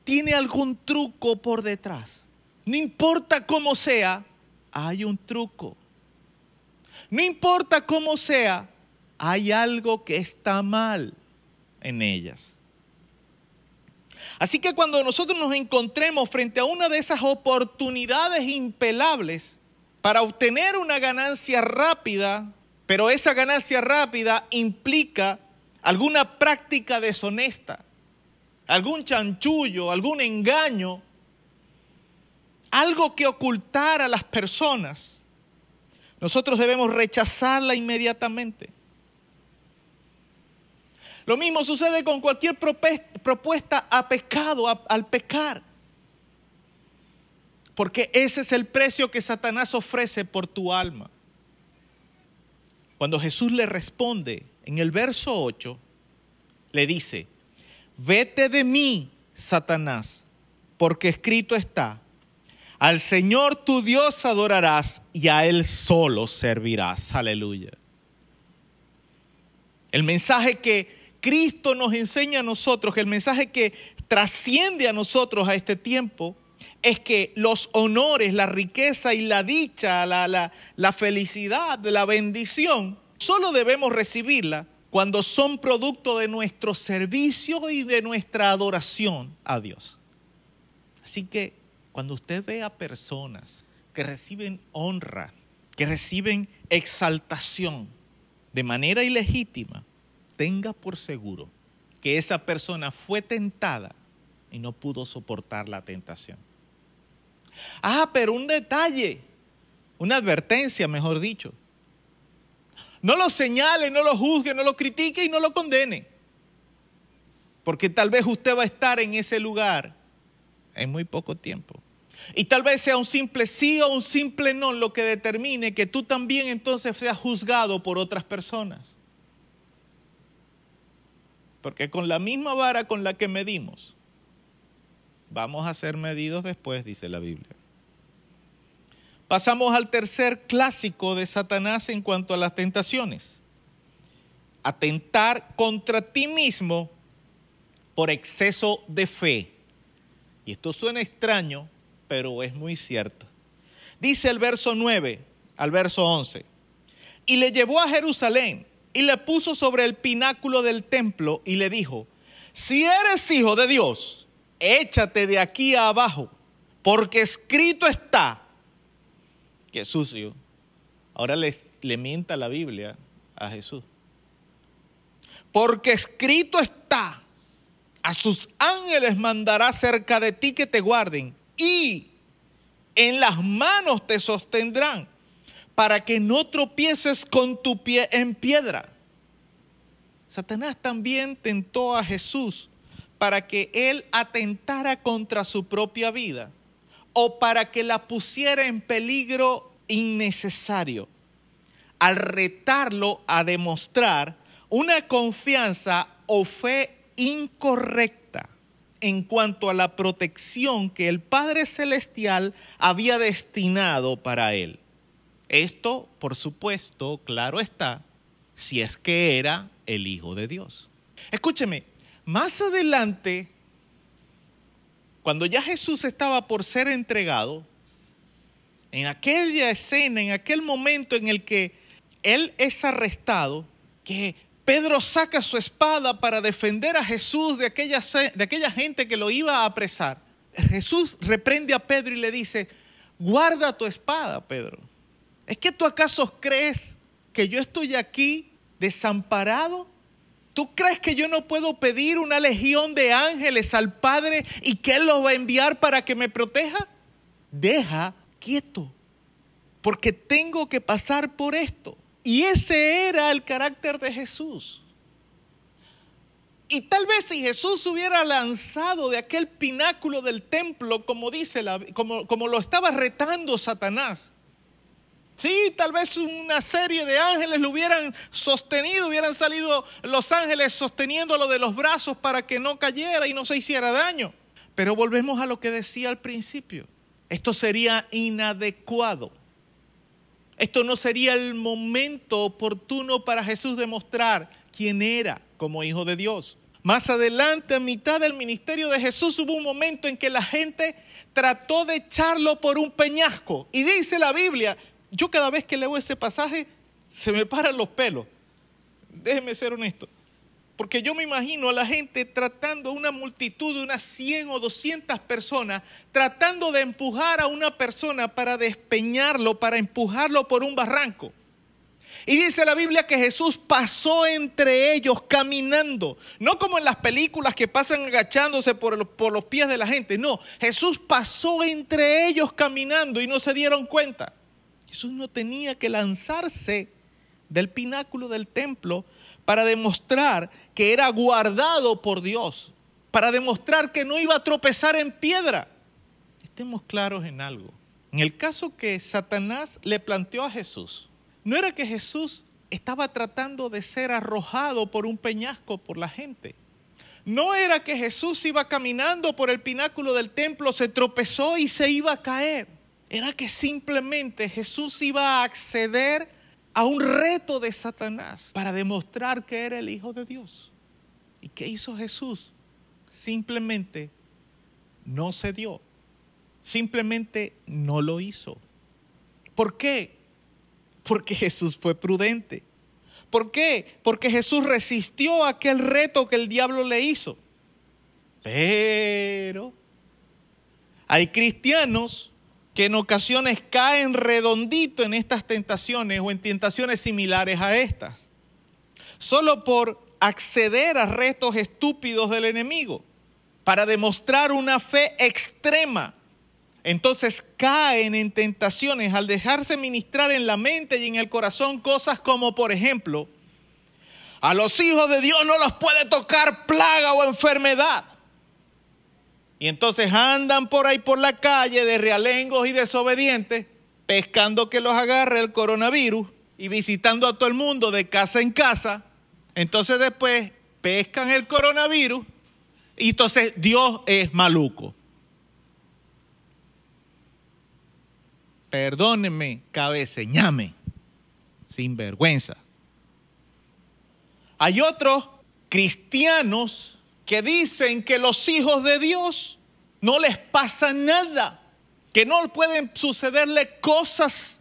tiene algún truco por detrás. No importa cómo sea, hay un truco. No importa cómo sea, hay algo que está mal en ellas. Así que cuando nosotros nos encontremos frente a una de esas oportunidades impelables para obtener una ganancia rápida, pero esa ganancia rápida implica alguna práctica deshonesta, algún chanchullo, algún engaño, algo que ocultar a las personas, nosotros debemos rechazarla inmediatamente. Lo mismo sucede con cualquier propuesta a pecado, al pecar. Porque ese es el precio que Satanás ofrece por tu alma. Cuando Jesús le responde, en el verso 8 le dice, vete de mí, Satanás, porque escrito está, al Señor tu Dios adorarás y a Él solo servirás. Aleluya. El mensaje que Cristo nos enseña a nosotros, el mensaje que trasciende a nosotros a este tiempo, es que los honores, la riqueza y la dicha, la, la, la felicidad, la bendición, Solo debemos recibirla cuando son producto de nuestro servicio y de nuestra adoración a Dios. Así que cuando usted ve a personas que reciben honra, que reciben exaltación de manera ilegítima, tenga por seguro que esa persona fue tentada y no pudo soportar la tentación. Ah, pero un detalle, una advertencia, mejor dicho. No lo señale, no lo juzgue, no lo critique y no lo condene. Porque tal vez usted va a estar en ese lugar en muy poco tiempo. Y tal vez sea un simple sí o un simple no lo que determine que tú también entonces seas juzgado por otras personas. Porque con la misma vara con la que medimos, vamos a ser medidos después, dice la Biblia. Pasamos al tercer clásico de Satanás en cuanto a las tentaciones. Atentar contra ti mismo por exceso de fe. Y esto suena extraño, pero es muy cierto. Dice el verso 9 al verso 11. Y le llevó a Jerusalén y le puso sobre el pináculo del templo y le dijo, si eres hijo de Dios, échate de aquí abajo, porque escrito está que sucio, ahora le, le mienta la Biblia a Jesús. Porque escrito está, a sus ángeles mandará cerca de ti que te guarden y en las manos te sostendrán para que no tropieces con tu pie en piedra. Satanás también tentó a Jesús para que él atentara contra su propia vida o para que la pusiera en peligro innecesario. al retarlo a demostrar una confianza o fe incorrecta en cuanto a la protección que el Padre Celestial había destinado para él. Esto, por supuesto, claro está, si es que era el Hijo de Dios. Escúcheme, más adelante, cuando ya Jesús estaba por ser entregado, en aquella escena, en aquel momento en el que Él es arrestado, que Pedro saca su espada para defender a Jesús de aquella, de aquella gente que lo iba a apresar. Jesús reprende a Pedro y le dice, guarda tu espada, Pedro. ¿Es que tú acaso crees que yo estoy aquí desamparado? ¿Tú crees que yo no puedo pedir una legión de ángeles al Padre y que Él los va a enviar para que me proteja? Deja quieto, porque tengo que pasar por esto. Y ese era el carácter de Jesús. Y tal vez si Jesús hubiera lanzado de aquel pináculo del templo, como dice la, como, como lo estaba retando Satanás, Sí, tal vez una serie de ángeles lo hubieran sostenido, hubieran salido los ángeles sosteniéndolo de los brazos para que no cayera y no se hiciera daño. Pero volvemos a lo que decía al principio. Esto sería inadecuado. Esto no sería el momento oportuno para Jesús demostrar quién era como hijo de Dios. Más adelante, a mitad del ministerio de Jesús, hubo un momento en que la gente trató de echarlo por un peñasco. Y dice la Biblia, yo cada vez que leo ese pasaje, se me paran los pelos. Déjeme ser honesto. Porque yo me imagino a la gente tratando, una multitud de unas 100 o 200 personas, tratando de empujar a una persona para despeñarlo, para empujarlo por un barranco. Y dice la Biblia que Jesús pasó entre ellos caminando, no como en las películas que pasan agachándose por, por los pies de la gente, no, Jesús pasó entre ellos caminando y no se dieron cuenta. Jesús no tenía que lanzarse del pináculo del templo para demostrar que era guardado por Dios, para demostrar que no iba a tropezar en piedra. Estemos claros en algo. En el caso que Satanás le planteó a Jesús, no era que Jesús estaba tratando de ser arrojado por un peñasco por la gente. No era que Jesús iba caminando por el pináculo del templo, se tropezó y se iba a caer. Era que simplemente Jesús iba a acceder a un reto de Satanás para demostrar que era el Hijo de Dios. ¿Y qué hizo Jesús? Simplemente no se dio. Simplemente no lo hizo. ¿Por qué? Porque Jesús fue prudente. ¿Por qué? Porque Jesús resistió aquel reto que el diablo le hizo. Pero hay cristianos que en ocasiones caen redondito en estas tentaciones o en tentaciones similares a estas, solo por acceder a retos estúpidos del enemigo, para demostrar una fe extrema. Entonces caen en tentaciones al dejarse ministrar en la mente y en el corazón cosas como, por ejemplo, a los hijos de Dios no los puede tocar plaga o enfermedad. Y entonces andan por ahí por la calle de realengos y desobedientes, pescando que los agarre el coronavirus y visitando a todo el mundo de casa en casa. Entonces después pescan el coronavirus y entonces Dios es maluco. Perdónenme, cabeceñame, sin vergüenza. Hay otros cristianos que dicen que los hijos de Dios no les pasa nada, que no pueden sucederle cosas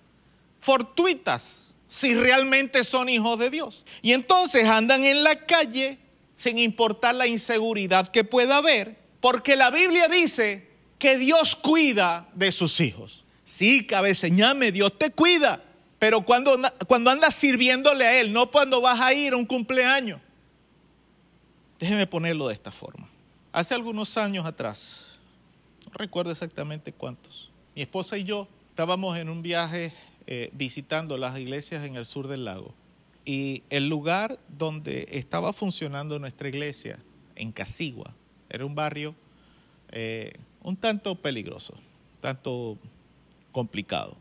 fortuitas si realmente son hijos de Dios. Y entonces andan en la calle sin importar la inseguridad que pueda haber, porque la Biblia dice que Dios cuida de sus hijos. Sí, cabeceñame, Dios te cuida, pero cuando, cuando andas sirviéndole a Él, no cuando vas a ir a un cumpleaños. Déjeme ponerlo de esta forma. Hace algunos años atrás, no recuerdo exactamente cuántos, mi esposa y yo estábamos en un viaje eh, visitando las iglesias en el sur del lago. Y el lugar donde estaba funcionando nuestra iglesia, en Casigua, era un barrio eh, un tanto peligroso, tanto complicado.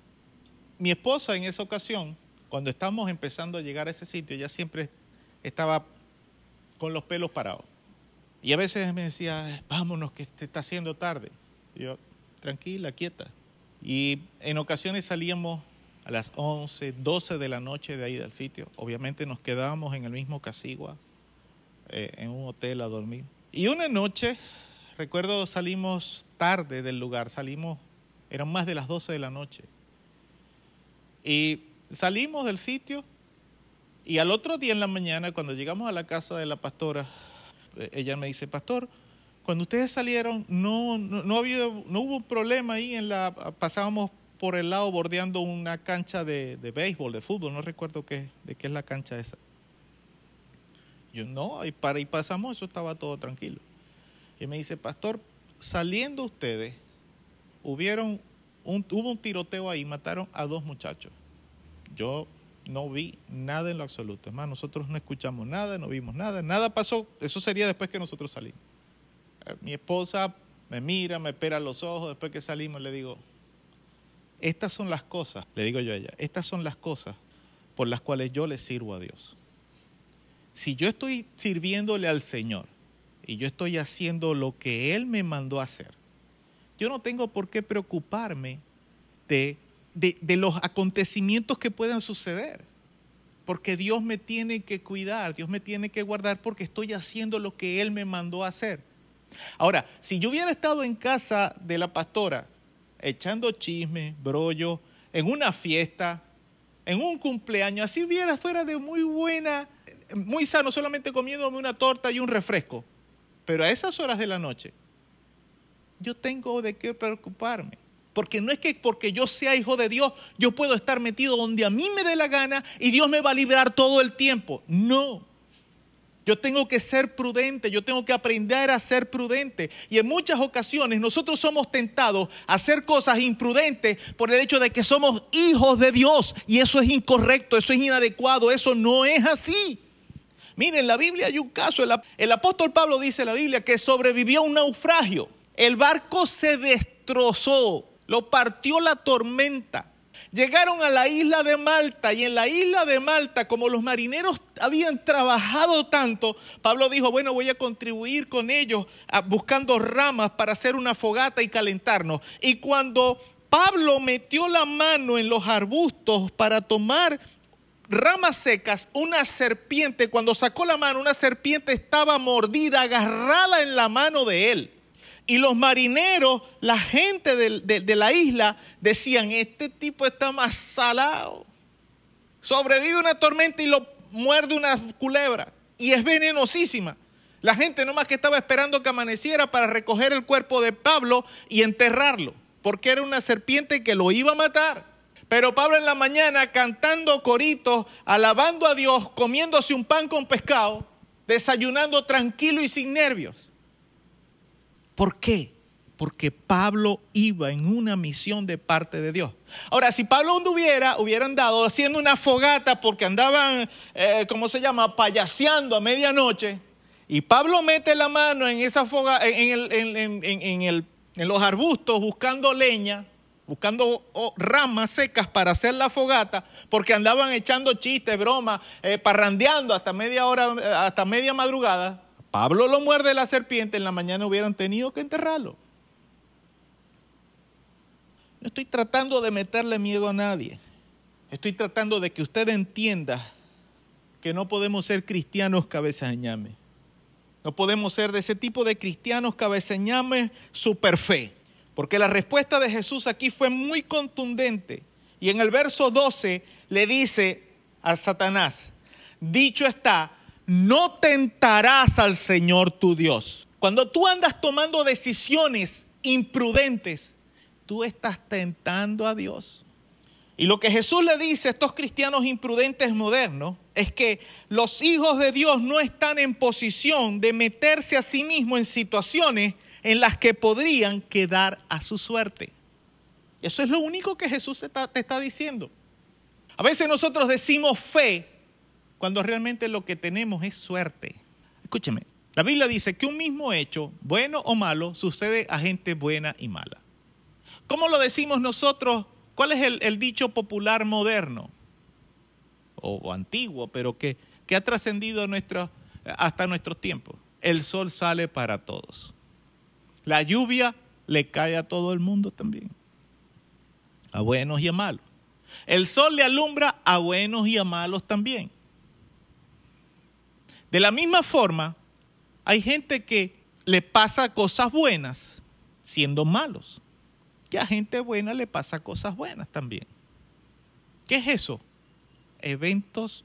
Mi esposa en esa ocasión cuando estábamos empezando a llegar a ese sitio, ella siempre estaba con los pelos parados. Y a veces me decía, vámonos, que se está haciendo tarde. Y yo, tranquila, quieta. Y en ocasiones salíamos a las 11, 12 de la noche de ahí del sitio. Obviamente nos quedábamos en el mismo Casigua, eh, en un hotel a dormir. Y una noche, recuerdo, salimos tarde del lugar, salimos, eran más de las 12 de la noche. Y salimos del sitio y al otro día en la mañana, cuando llegamos a la casa de la pastora, eh, ella me dice, pastor, cuando ustedes salieron, no, no, no, hubo un problema ahí en la, pasábamos por el lado bordeando una cancha de, de béisbol, de fútbol, no recuerdo qué, de qué es la cancha esa. Yo no, y para y pasamos, eso estaba todo tranquilo. Y me dice, pastor, saliendo ustedes, hubieron un, hubo un tiroteo ahí, mataron a dos muchachos. Yo no vi nada en lo absoluto. Es más, nosotros no escuchamos nada, no vimos nada, nada pasó. Eso sería después que nosotros salimos. Eh, mi esposa me mira, me espera los ojos, después que salimos le digo, estas son las cosas, le digo yo a ella, estas son las cosas por las cuales yo le sirvo a Dios. Si yo estoy sirviéndole al Señor y yo estoy haciendo lo que Él me mandó a hacer, yo no tengo por qué preocuparme de de, los acontecimientos que puedan suceder. Porque Dios me tiene que cuidar, Dios me tiene que guardar porque estoy haciendo lo que Él me mandó a hacer. Ahora, si yo hubiera estado en casa de la pastora, echando chisme, brollo, en una fiesta, en un cumpleaños, así hubiera fuera de muy buena, muy sano, solamente comiéndome una torta y un refresco. Pero a esas horas de la noche, yo tengo de qué preocuparme. Porque no es que porque yo sea hijo de Dios, yo puedo estar metido donde a mí me dé la gana y Dios me va a liberar todo el tiempo. No. Yo tengo que ser prudente, yo tengo que aprender a ser prudente. Y en muchas ocasiones nosotros somos tentados a hacer cosas imprudentes por el hecho de que somos hijos de Dios. Y eso es incorrecto, eso es inadecuado, eso no es así. Miren, en la Biblia hay un caso, el, el apóstol Pablo dice en la Biblia que sobrevivió a un naufragio. El barco se destrozó, lo partió la tormenta. Llegaron a la isla de Malta y en la isla de Malta, como los marineros habían trabajado tanto, Pablo dijo, bueno, voy a contribuir con ellos buscando ramas para hacer una fogata y calentarnos. Y cuando Pablo metió la mano en los arbustos para tomar ramas secas, una serpiente, cuando sacó la mano, una serpiente estaba mordida, agarrada en la mano de él. Y los marineros, la gente de, la isla, decían, este tipo está más salado. Sobrevive una tormenta y lo muerde una culebra. Y es venenosísima. La gente nomás que estaba esperando que amaneciera para recoger el cuerpo de Pablo y enterrarlo, porque era una serpiente que lo iba a matar. Pero Pablo en la mañana cantando coritos, alabando a Dios, comiéndose un pan con pescado, desayunando tranquilo y sin nervios. ¿Por qué? Porque Pablo iba en una misión de parte de Dios. Ahora, si Pablo anduviera, hubiera andado haciendo una fogata porque andaban, eh, ¿cómo se llama?, payaseando a medianoche. Y Pablo mete la mano en esa foga, en, los arbustos buscando leña, buscando ramas secas para hacer la fogata, porque andaban echando chistes, bromas, eh, parrandeando hasta media hora, hasta media madrugada. Pablo lo muerde la serpiente, en la mañana hubieran tenido que enterrarlo. No estoy tratando de meterle miedo a nadie. Estoy tratando de que usted entienda que no podemos ser cristianos cabezañame. No podemos ser de ese tipo de cristianos cabezañame super fe. Porque la respuesta de Jesús aquí fue muy contundente. Y en el verso 12 le dice a Satanás, dicho está, no tentarás al Señor tu Dios. Cuando tú andas tomando decisiones imprudentes, tú estás tentando a Dios. Y lo que Jesús le dice a estos cristianos imprudentes modernos es que los hijos de Dios no están en posición de meterse a sí mismos en situaciones en las que podrían quedar a su suerte. Eso es lo único que Jesús te está, diciendo. A veces nosotros decimos fe cuando realmente lo que tenemos es suerte. Escúcheme, la Biblia dice que un mismo hecho, bueno o malo, sucede a gente buena y mala. ¿Cómo lo decimos nosotros? ¿Cuál es el, dicho popular moderno? o, antiguo, pero que, que ha trascendido hasta nuestros tiempos. El sol sale para todos. La lluvia le cae a todo el mundo también, a buenos y a malos. El sol le alumbra a buenos y a malos también. De la misma forma, hay gente que le pasa cosas buenas siendo malos. Que a gente buena le pasa cosas buenas también. ¿Qué es eso? Eventos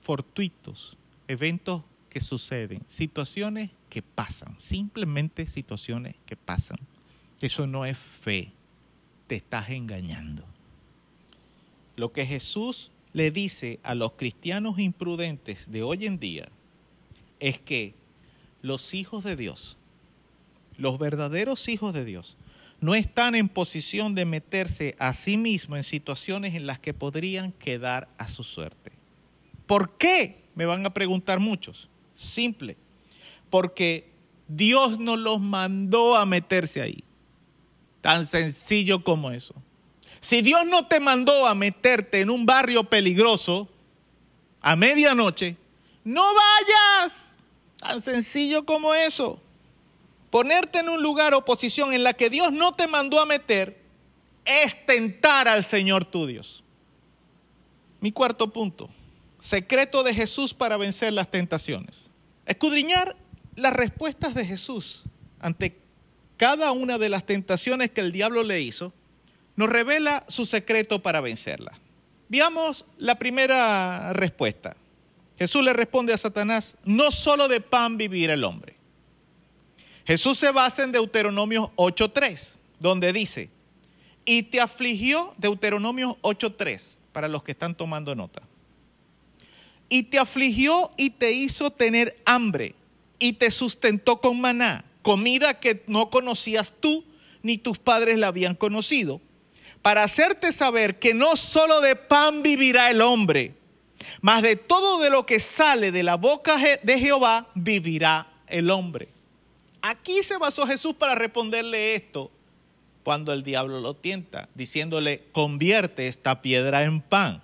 fortuitos, eventos que suceden, situaciones que pasan, simplemente situaciones que pasan. Eso no es fe, te estás engañando. Lo que Jesús le dice a los cristianos imprudentes de hoy en día es que los hijos de Dios, los verdaderos hijos de Dios, no están en posición de meterse a sí mismos en situaciones en las que podrían quedar a su suerte. ¿Por qué? Me van a preguntar muchos. Simple. Porque Dios no los mandó a meterse ahí. Tan sencillo como eso. Si Dios no te mandó a meterte en un barrio peligroso a medianoche, no vayas. Tan sencillo como eso. Ponerte en un lugar o posición en la que Dios no te mandó a meter es tentar al Señor tu Dios. Mi cuarto punto. Secreto de Jesús para vencer las tentaciones. Escudriñar las respuestas de Jesús ante cada una de las tentaciones que el diablo le hizo nos revela su secreto para vencerla. Veamos la primera respuesta. Jesús le responde a Satanás, no solo de pan vivirá el hombre. Jesús se basa en Deuteronomio 8.3, donde dice, y te afligió, Deuteronomio 8.3, para los que están tomando nota, y te afligió y te hizo tener hambre, y te sustentó con maná, comida que no conocías tú, ni tus padres la habían conocido, para hacerte saber que no solo de pan vivirá el hombre, mas de todo de lo que sale de la boca de Jehová vivirá el hombre. Aquí se basó Jesús para responderle esto cuando el diablo lo tienta, diciéndole, convierte esta piedra en pan.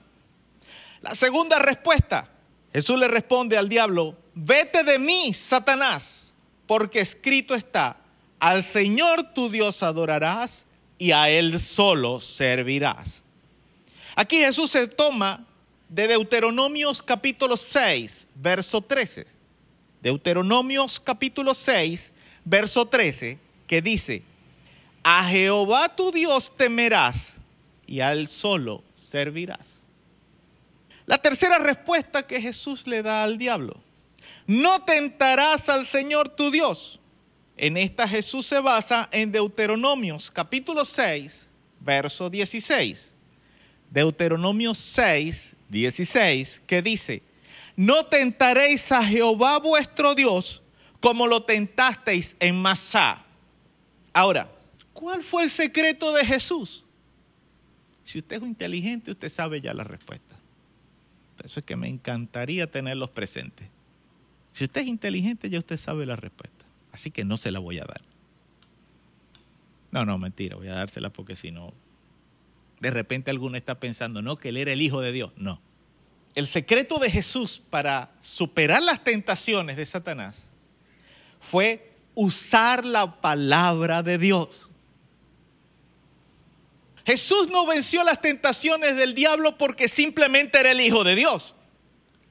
La segunda respuesta, Jesús le responde al diablo, vete de mí, Satanás, porque escrito está, al Señor tu Dios adorarás y a Él solo servirás. Aquí Jesús se toma de Deuteronomios capítulo 6, verso 13. Deuteronomios capítulo 6, verso 13, que dice, a Jehová tu Dios temerás y a Él solo servirás. La tercera respuesta que Jesús le da al diablo, no tentarás al Señor tu Dios. En esta Jesús se basa en Deuteronomios capítulo 6, verso 16. Deuteronomio 6, 16, que dice, no tentaréis a Jehová vuestro Dios como lo tentasteis en Masá. Ahora, ¿cuál fue el secreto de Jesús? Si usted es inteligente, usted sabe ya la respuesta. Eso es que me encantaría tenerlos presentes. Si usted es inteligente, ya usted sabe la respuesta. Así que no se la voy a dar. No, no, mentira, voy a dársela porque si no, de repente alguno está pensando, no, que él era el Hijo de Dios. No. El secreto de Jesús para superar las tentaciones de Satanás fue usar la palabra de Dios. Jesús no venció las tentaciones del diablo porque simplemente era el Hijo de Dios.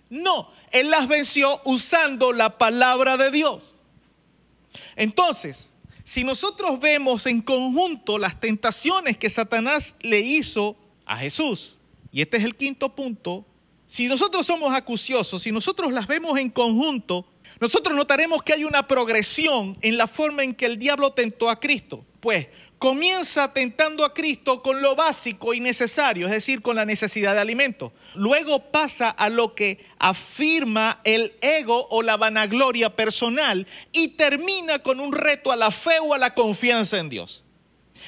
No, Él las venció usando la palabra de Dios. Entonces, si nosotros vemos en conjunto las tentaciones que Satanás le hizo a Jesús, y este es el quinto punto, si nosotros somos acuciosos, si nosotros las vemos en conjunto, nosotros notaremos que hay una progresión en la forma en que el diablo tentó a Cristo. Pues comienza tentando a Cristo con lo básico y necesario, es decir, con la necesidad de alimento. Luego pasa a lo que afirma el ego o la vanagloria personal y termina con un reto a la fe o a la confianza en Dios.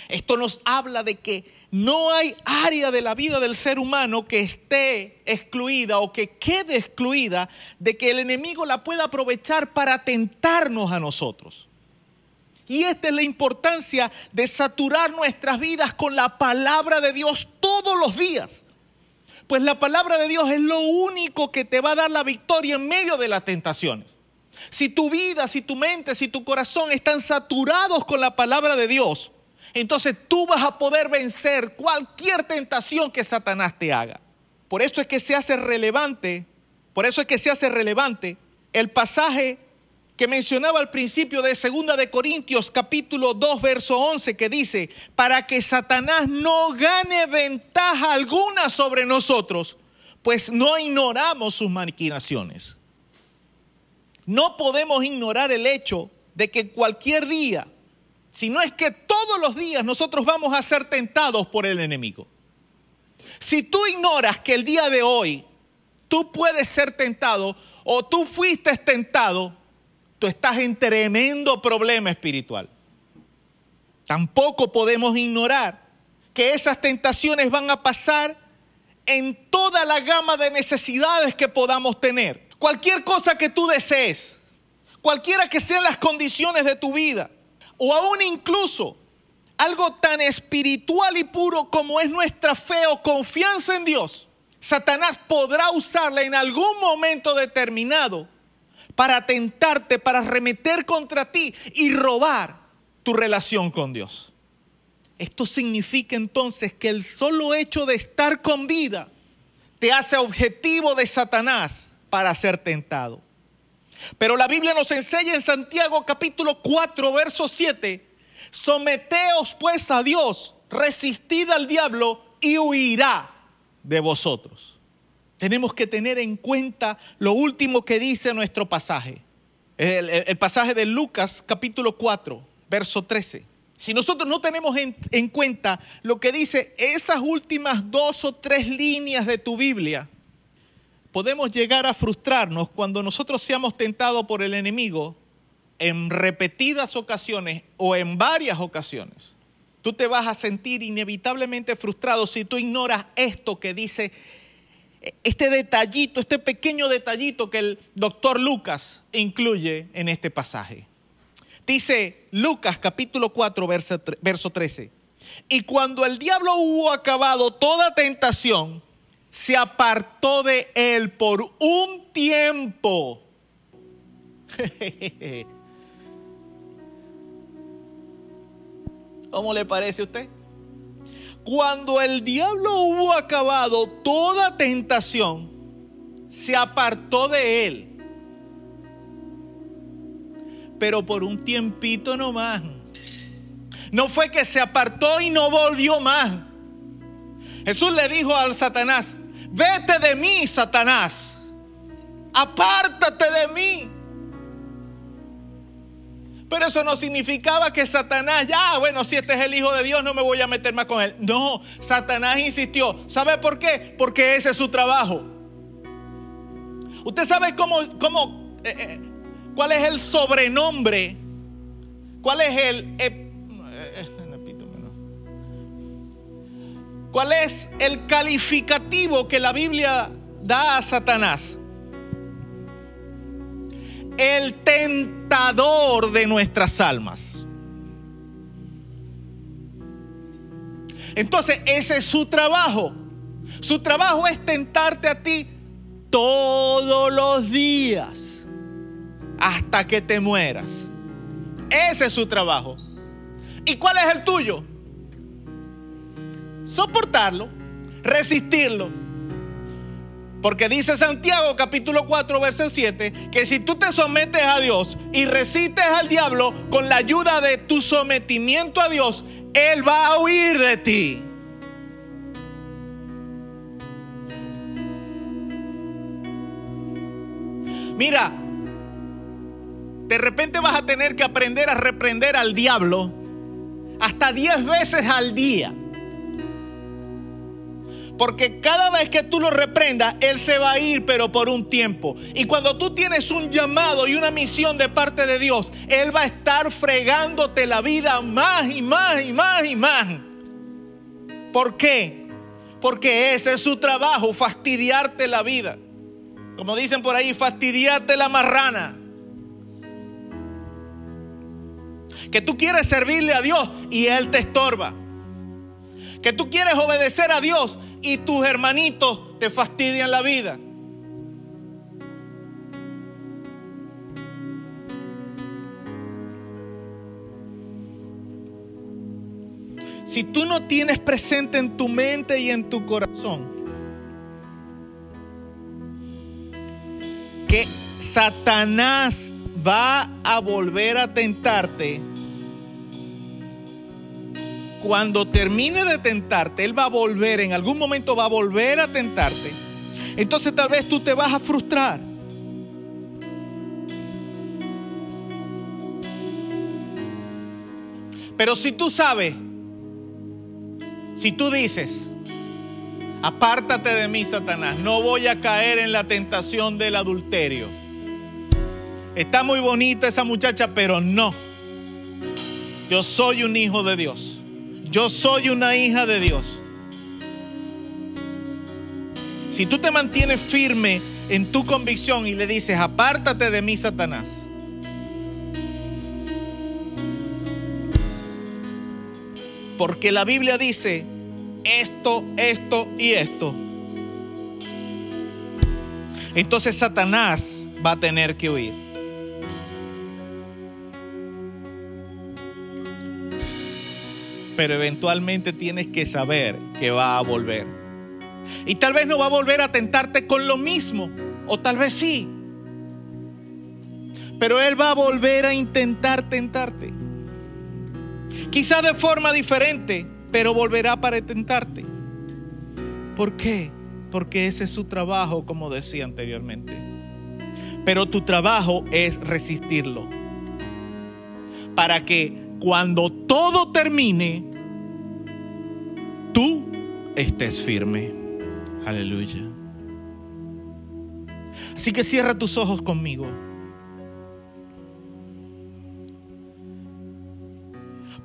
Esto nos habla de que no hay área de la vida del ser humano que esté excluida o que quede excluida de que el enemigo la pueda aprovechar para tentarnos a nosotros. Y esta es la importancia de saturar nuestras vidas con la palabra de Dios todos los días. Pues la palabra de Dios es lo único que te va a dar la victoria en medio de las tentaciones. Si tu vida, si tu mente, si tu corazón están saturados con la palabra de Dios, entonces tú vas a poder vencer cualquier tentación que Satanás te haga. Por eso es que se hace relevante, por eso es que se hace relevante el pasaje que mencionaba al principio de Segunda de Corintios capítulo 2 verso 11 que dice, para que Satanás no gane ventaja alguna sobre nosotros, pues no ignoramos sus maquinaciones. No podemos ignorar el hecho de que cualquier día, si no es que todos los días nosotros vamos a ser tentados por el enemigo. Si tú ignoras que el día de hoy tú puedes ser tentado o tú fuiste tentado, tú estás en tremendo problema espiritual. Tampoco podemos ignorar que esas tentaciones van a pasar en toda la gama de necesidades que podamos tener. Cualquier cosa que tú desees, cualquiera que sean las condiciones de tu vida, o aún incluso algo tan espiritual y puro como es nuestra fe o confianza en Dios, Satanás podrá usarla en algún momento determinado para tentarte, para remeter contra ti y robar tu relación con Dios. Esto significa entonces que el solo hecho de estar con vida te hace objetivo de Satanás para ser tentado. Pero la Biblia nos enseña en Santiago capítulo 4, verso 7, someteos pues a Dios, resistid al diablo y huirá de vosotros tenemos que tener en cuenta lo último que dice nuestro pasaje. El, pasaje de Lucas capítulo 4, verso 13. Si nosotros no tenemos en, en cuenta lo que dice esas últimas dos o tres líneas de tu Biblia, podemos llegar a frustrarnos cuando nosotros seamos tentados por el enemigo en repetidas ocasiones o en varias ocasiones. Tú te vas a sentir inevitablemente frustrado si tú ignoras esto que dice este detallito, este pequeño detallito que el doctor Lucas incluye en este pasaje. Dice Lucas capítulo 4, verso 13. Y cuando el diablo hubo acabado toda tentación, se apartó de él por un tiempo. ¿Cómo le parece a usted? Cuando el diablo hubo acabado toda tentación, se apartó de él. Pero por un tiempito nomás. No fue que se apartó y no volvió más. Jesús le dijo al Satanás, vete de mí, Satanás. Apártate de mí. Pero eso no significaba que Satanás, ya, bueno, si este es el Hijo de Dios, no me voy a meter más con él. No, Satanás insistió. ¿Sabe por qué? Porque ese es su trabajo. ¿Usted sabe cómo, cómo eh, eh, cuál es el sobrenombre? ¿Cuál es el... Eh, ¿Cuál es el calificativo que la Biblia da a Satanás? El tentador de nuestras almas. Entonces, ese es su trabajo. Su trabajo es tentarte a ti todos los días hasta que te mueras. Ese es su trabajo. ¿Y cuál es el tuyo? Soportarlo, resistirlo porque dice Santiago capítulo 4 verso 7 que si tú te sometes a Dios y resistes al diablo con la ayuda de tu sometimiento a Dios, Él va a huir de ti. Mira, de repente vas a tener que aprender a reprender al diablo hasta 10 veces al día. Porque cada vez que tú lo reprendas, Él se va a ir, pero por un tiempo. Y cuando tú tienes un llamado y una misión de parte de Dios, Él va a estar fregándote la vida más y más y más y más. ¿Por qué? Porque ese es su trabajo, fastidiarte la vida. Como dicen por ahí, fastidiarte la marrana. Que tú quieres servirle a Dios y Él te estorba Que tú quieres obedecer a Dios y tus hermanitos te fastidian la vida. Si tú no tienes presente en tu mente y en tu corazón que Satanás va a volver a tentarte, cuando termine de tentarte, Él va a volver, en algún momento va a volver a tentarte. Entonces tal vez tú te vas a frustrar. Pero si tú sabes, si tú dices, apártate de mí, Satanás, no voy a caer en la tentación del adulterio. Está muy bonita esa muchacha, pero no. Yo soy un hijo de Dios. Yo soy una hija de Dios. Si tú te mantienes firme en tu convicción y le dices, apártate de mí, Satanás. Porque la Biblia dice esto, esto y esto. Entonces Satanás va a tener que huir. Pero eventualmente tienes que saber que va a volver. Y tal vez no va a volver a tentarte con lo mismo, o tal vez sí. Pero Él va a volver a intentar tentarte. Quizá de forma diferente, pero volverá para tentarte. ¿Por qué? Porque ese es su trabajo, como decía anteriormente. Pero tu trabajo es resistirlo. Para que cuando todo termine, tú estés firme. Aleluya. Así que cierra tus ojos conmigo.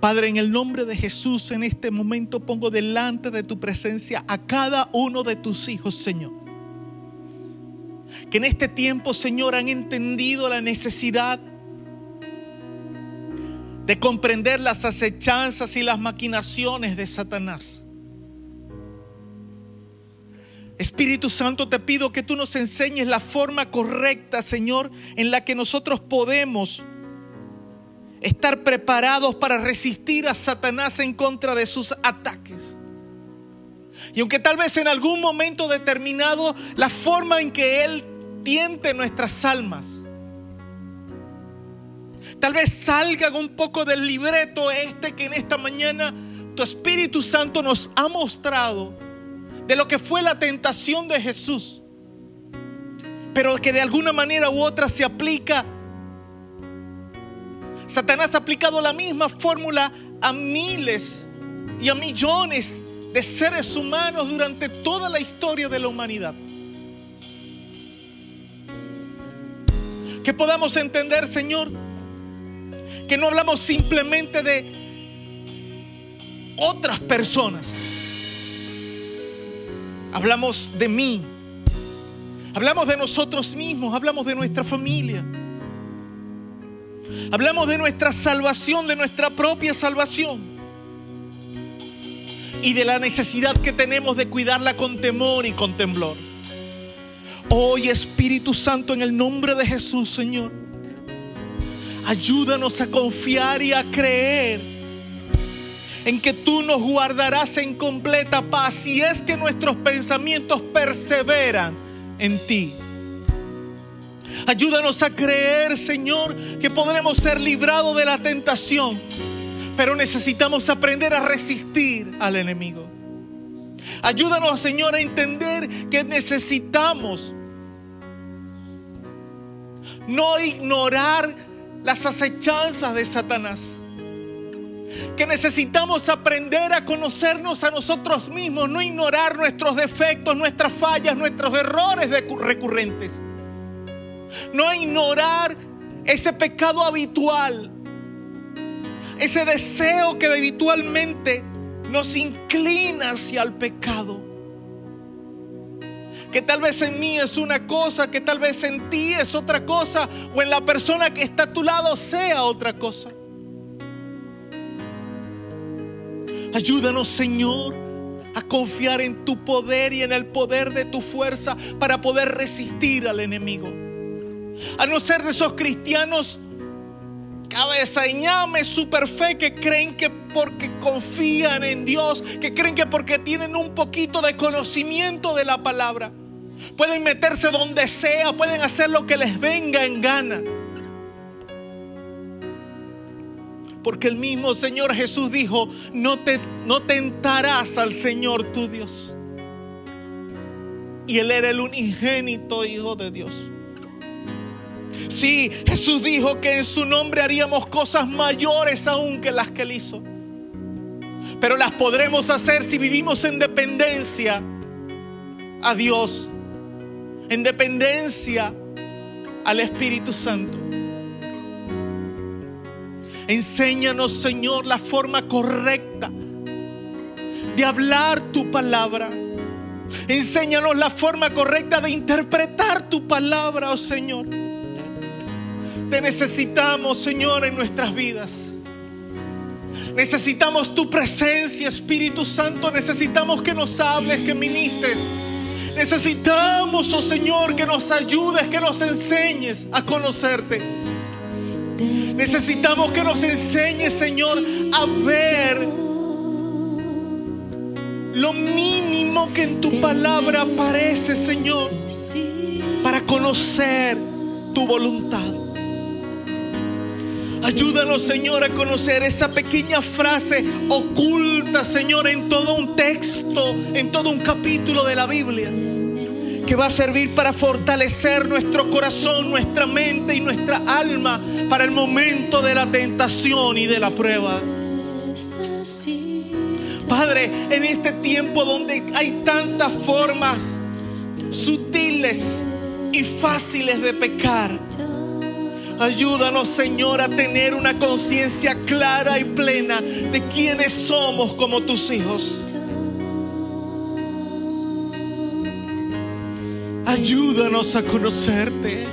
Padre, en el nombre de Jesús, en este momento pongo delante de tu presencia a cada uno de tus hijos, Señor. Que en este tiempo, Señor, han entendido la necesidad de comprender las acechanzas y las maquinaciones de Satanás. Espíritu Santo, te pido que tú nos enseñes la forma correcta, Señor, en la que nosotros podemos estar preparados para resistir a Satanás en contra de sus ataques. Y aunque tal vez en algún momento determinado la forma en que Él tiente nuestras almas, Tal vez salgan un poco del libreto este que en esta mañana tu Espíritu Santo nos ha mostrado de lo que fue la tentación de Jesús. Pero que de alguna manera u otra se aplica. Satanás ha aplicado la misma fórmula a miles y a millones de seres humanos durante toda la historia de la humanidad. Que podamos entender, Señor, que no hablamos simplemente de otras personas. Hablamos de mí. Hablamos de nosotros mismos, hablamos de nuestra familia. Hablamos de nuestra salvación, de nuestra propia salvación. Y de la necesidad que tenemos de cuidarla con temor y con temblor. Hoy Espíritu Santo, en el nombre de Jesús, Señor. Ayúdanos a confiar y a creer en que tú nos guardarás en completa paz si es que nuestros pensamientos perseveran en ti. Ayúdanos a creer, Señor, que podremos ser librados de la tentación, pero necesitamos aprender a resistir al enemigo. Ayúdanos, Señor, a entender que necesitamos no ignorar las acechanzas de Satanás. Que necesitamos aprender a conocernos a nosotros mismos, no ignorar nuestros defectos, nuestras fallas, nuestros errores recurrentes. No ignorar ese pecado habitual, ese deseo que habitualmente nos inclina hacia el pecado que tal vez en mí es una cosa, que tal vez en ti es otra cosa, o en la persona que está a tu lado sea otra cosa. Ayúdanos, Señor, a confiar en tu poder y en el poder de tu fuerza para poder resistir al enemigo. A no ser de esos cristianos cabeza y ñame super fe que creen que porque confían en Dios, que creen que porque tienen un poquito de conocimiento de la palabra, pueden meterse donde sea, pueden hacer lo que les venga en gana. Porque el mismo Señor Jesús dijo, no, te, no tentarás al Señor tu Dios. Y Él era el unigénito Hijo de Dios. Sí, Jesús dijo que en su nombre haríamos cosas mayores aún que las que Él hizo. Pero las podremos hacer si vivimos en dependencia a Dios, en dependencia al Espíritu Santo. Enséñanos, Señor, la forma correcta de hablar tu palabra. Enséñanos la forma correcta de interpretar tu palabra, oh Señor. Te necesitamos, Señor, en nuestras vidas. Necesitamos tu presencia, Espíritu Santo. Necesitamos que nos hables, que ministres. Necesitamos, oh Señor, que nos ayudes, que nos enseñes a conocerte. Necesitamos que nos enseñes, Señor, a ver lo mínimo que en tu palabra aparece, Señor, para conocer tu voluntad. Ayúdanos, Señor, a conocer esa pequeña frase oculta, Señor, en todo un texto, en todo un capítulo de la Biblia, que va a servir para fortalecer nuestro corazón, nuestra mente y nuestra alma para el momento de la tentación y de la prueba. Padre, en este tiempo donde hay tantas formas sutiles y fáciles de pecar, Ayúdanos, Señor, a tener una conciencia clara y plena de quiénes somos como tus hijos. Ayúdanos a conocerte.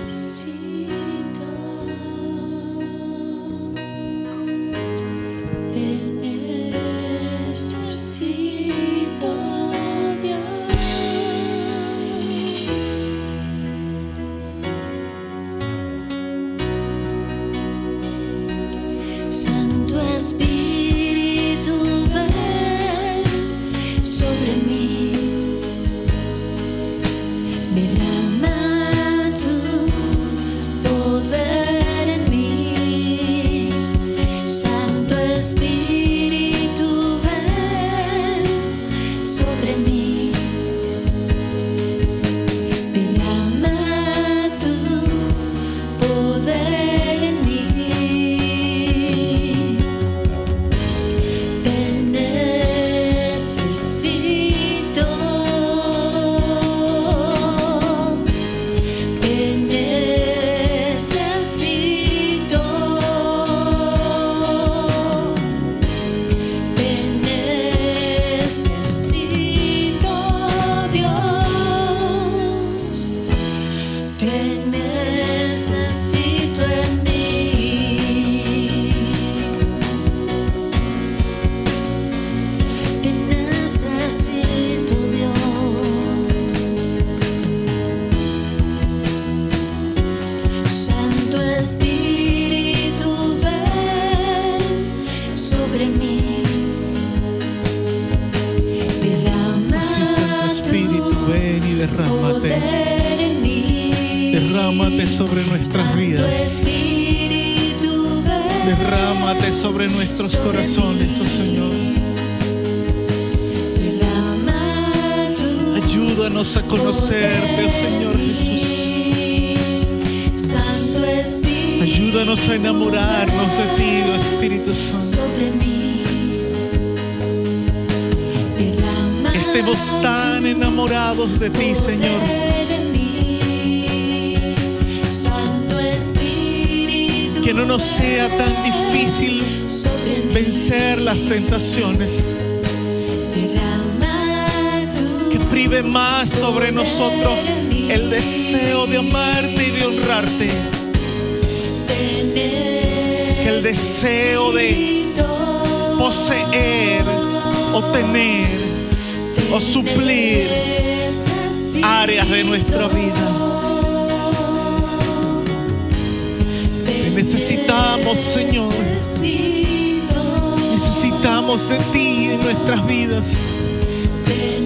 En nuestras vidas.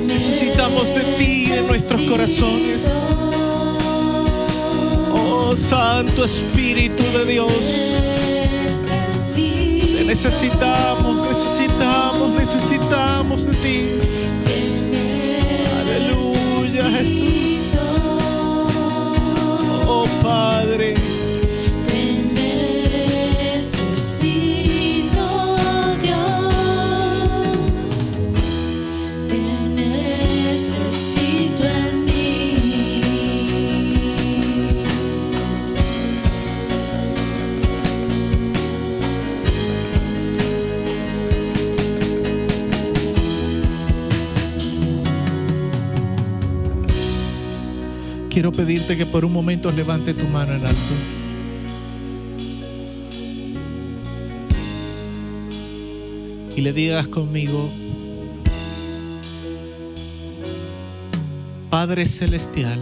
Necesitamos de ti en nuestros corazones. Oh Santo Espíritu de Dios. Te necesitamos, necesitamos, necesitamos de ti. Aleluya Jesús. Oh Padre. Quiero pedirte que por un momento levante tu mano en alto. Y le digas conmigo, Padre Celestial,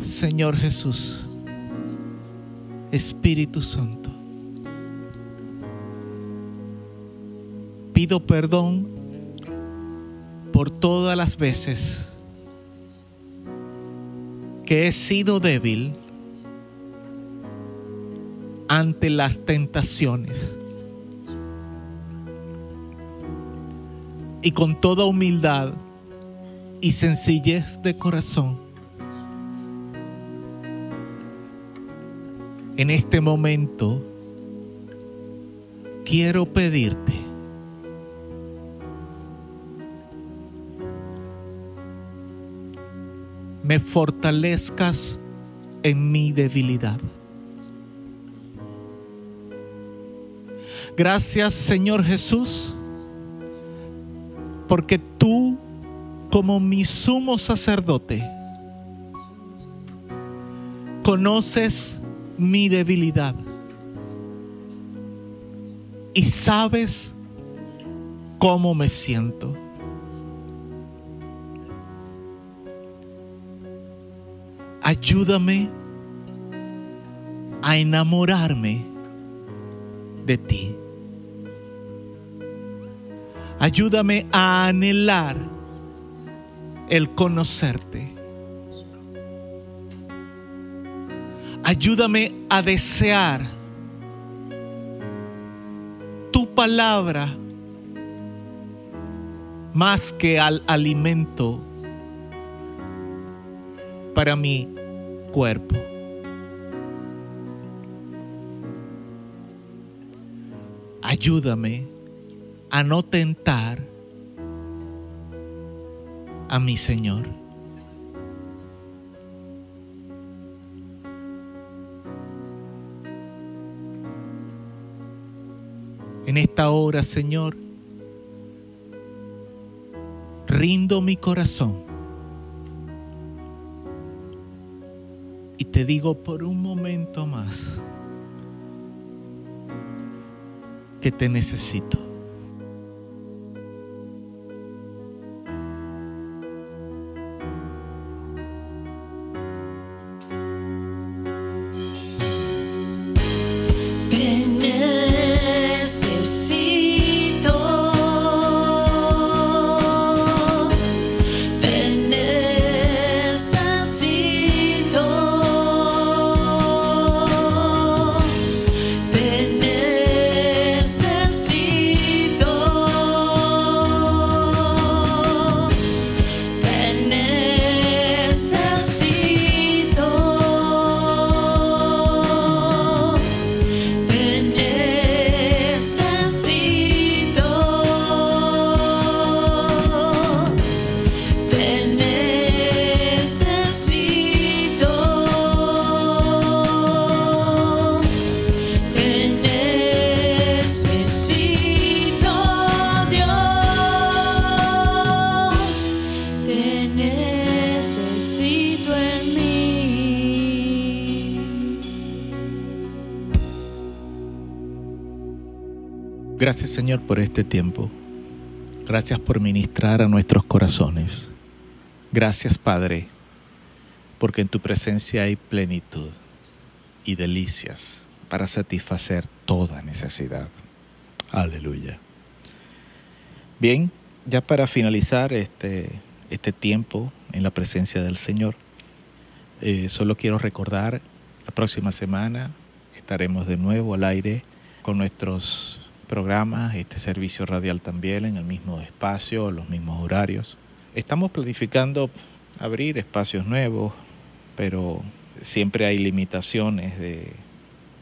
Señor Jesús, Espíritu Santo, pido perdón por todas las veces que he sido débil ante las tentaciones. Y con toda humildad y sencillez de corazón, en este momento quiero pedirte me fortalezcas en mi debilidad. Gracias Señor Jesús, porque tú como mi sumo sacerdote conoces mi debilidad y sabes cómo me siento. Ayúdame a enamorarme de ti. Ayúdame a anhelar el conocerte. Ayúdame a desear tu palabra más que al alimento para mi cuerpo. Ayúdame a no tentar a mi Señor. En esta hora, Señor, rindo mi corazón te digo por un momento más que te necesito. Señor por este tiempo. Gracias por ministrar a nuestros corazones. Gracias, Padre, porque en tu presencia hay plenitud y delicias para satisfacer toda necesidad. Aleluya. Bien, ya para finalizar este, este tiempo en la presencia del Señor, eh, solo quiero recordar, la próxima semana estaremos de nuevo al aire con nuestros programas, este servicio radial también en el mismo espacio, los mismos horarios. Estamos planificando abrir espacios nuevos, pero siempre hay limitaciones de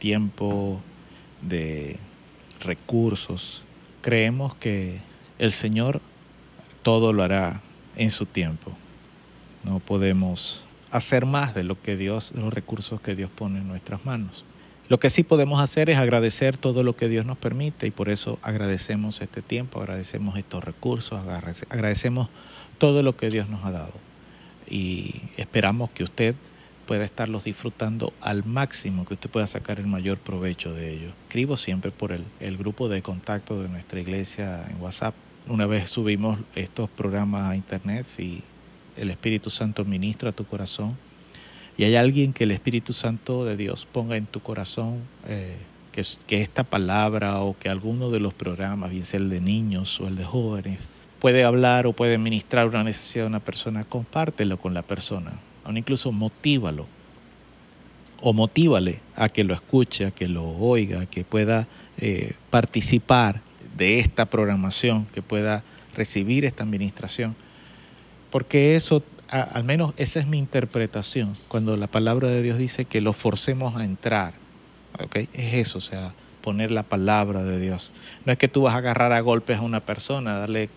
tiempo, de recursos. Creemos que el Señor todo lo hará en su tiempo. No podemos hacer más de lo que Dios, de los recursos que Dios pone en nuestras manos. Lo que sí podemos hacer es agradecer todo lo que Dios nos permite y por eso agradecemos este tiempo, agradecemos estos recursos, agradecemos todo lo que Dios nos ha dado. Y esperamos que usted pueda estarlos disfrutando al máximo, que usted pueda sacar el mayor provecho de ellos. Escribo siempre por el, grupo de contacto de nuestra iglesia en WhatsApp. Una vez subimos estos programas a internet, si el Espíritu Santo ministra tu corazón, y hay alguien que el Espíritu Santo de Dios ponga en tu corazón eh, que, esta palabra o que alguno de los programas, bien sea el de niños o el de jóvenes, puede hablar o puede ministrar una necesidad de una persona, compártelo con la persona, o incluso motívalo. O motívale a que lo escuche, a que lo oiga, a que pueda eh, participar de esta programación, que pueda recibir esta administración, porque eso al menos esa es mi interpretación, cuando la palabra de Dios dice que lo forcemos a entrar. ¿okay? Es eso, o sea, poner la palabra de Dios. No es que tú vas a agarrar a golpes a una persona, darle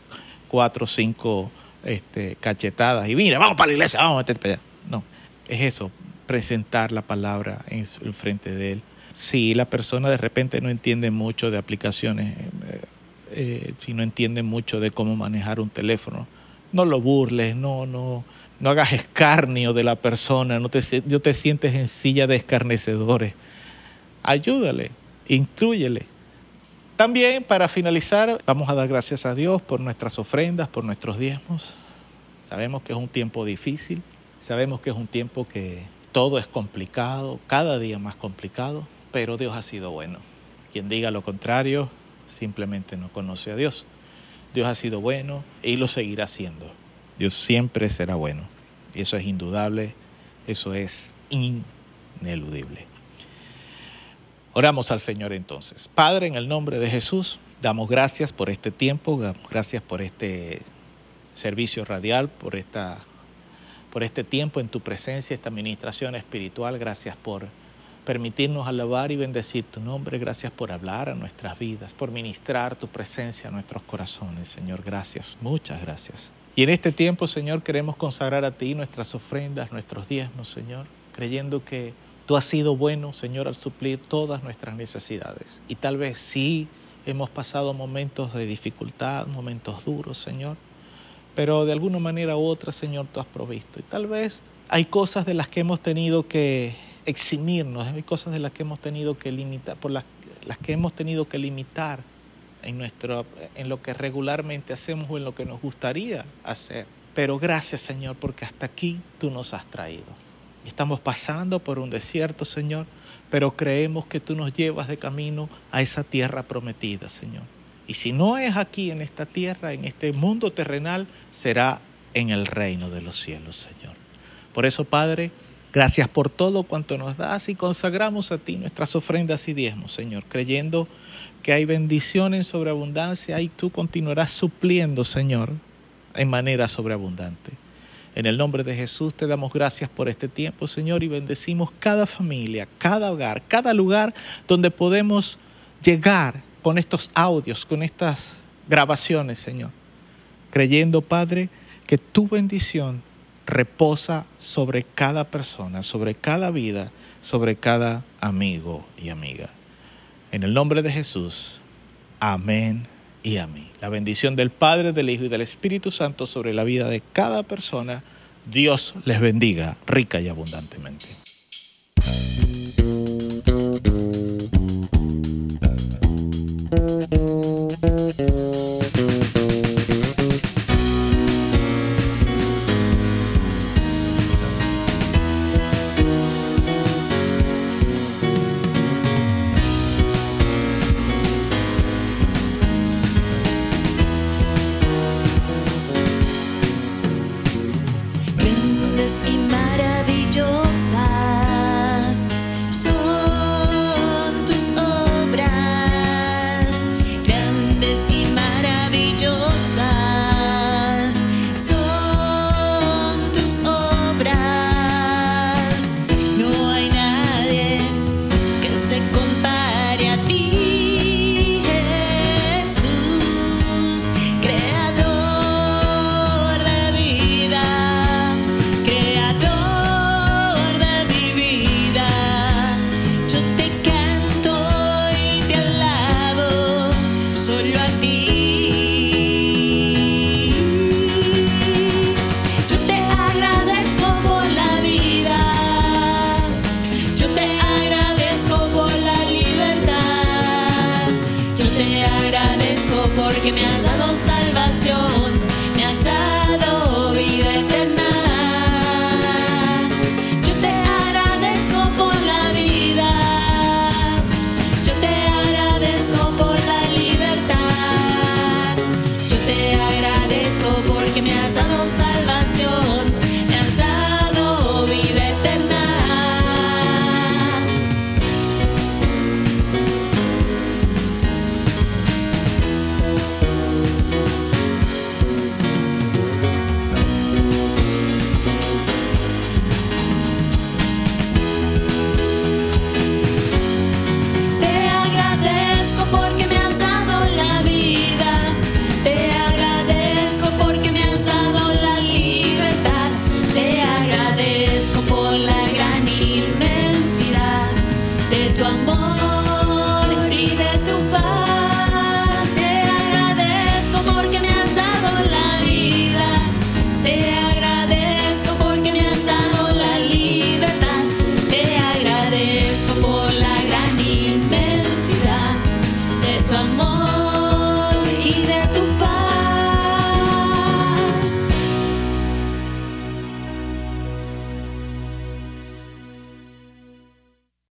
cuatro o cinco este, cachetadas y mira, vamos para la iglesia, vamos a para allá. No, es eso, presentar la palabra en el frente de él. Si la persona de repente no entiende mucho de aplicaciones, eh, eh, si no entiende mucho de cómo manejar un teléfono, no lo burles, no, no, no hagas escarnio de la persona, no te, no te sientes en silla de escarnecedores. Ayúdale, instruyele. También para finalizar, vamos a dar gracias a Dios por nuestras ofrendas, por nuestros diezmos. Sabemos que es un tiempo difícil, sabemos que es un tiempo que todo es complicado, cada día más complicado, pero Dios ha sido bueno. Quien diga lo contrario, simplemente no conoce a Dios. Dios ha sido bueno y lo seguirá siendo. Dios siempre será bueno. Y eso es indudable, eso es ineludible. Oramos al Señor entonces. Padre, en el nombre de Jesús, damos gracias por este tiempo, gracias por este servicio radial, por, esta, por este tiempo en tu presencia, esta administración espiritual. Gracias por permitirnos alabar y bendecir tu nombre. Gracias por hablar a nuestras vidas, por ministrar tu presencia a nuestros corazones, Señor. Gracias, muchas gracias. Y en este tiempo, Señor, queremos consagrar a ti nuestras ofrendas, nuestros diezmos, Señor, creyendo que tú has sido bueno, Señor, al suplir todas nuestras necesidades. Y tal vez sí hemos pasado momentos de dificultad, momentos duros, Señor, pero de alguna manera u otra, Señor, tú has provisto. Y tal vez hay cosas de las que hemos tenido que eximirnos, hay cosas de las que hemos tenido que limitar, por las, las que hemos tenido que limitar en, nuestro, en lo que regularmente hacemos o en lo que nos gustaría hacer. Pero gracias Señor porque hasta aquí tú nos has traído. Estamos pasando por un desierto, Señor, pero creemos que tú nos llevas de camino a esa tierra prometida, Señor. Y si no es aquí en esta tierra, en este mundo terrenal, será en el reino de los cielos, Señor. Por eso, Padre, Gracias por todo cuanto nos das y consagramos a ti nuestras ofrendas y diezmos, Señor, creyendo que hay bendición en sobreabundancia y tú continuarás supliendo, Señor, en manera sobreabundante. En el nombre de Jesús te damos gracias por este tiempo, Señor, y bendecimos cada familia, cada hogar, cada lugar donde podemos llegar con estos audios, con estas grabaciones, Señor, creyendo, Padre, que tu bendición reposa sobre cada persona, sobre cada vida, sobre cada amigo y amiga. En el nombre de Jesús, amén y amén. La bendición del Padre, del Hijo y del Espíritu Santo sobre la vida de cada persona. Dios les bendiga rica y abundantemente.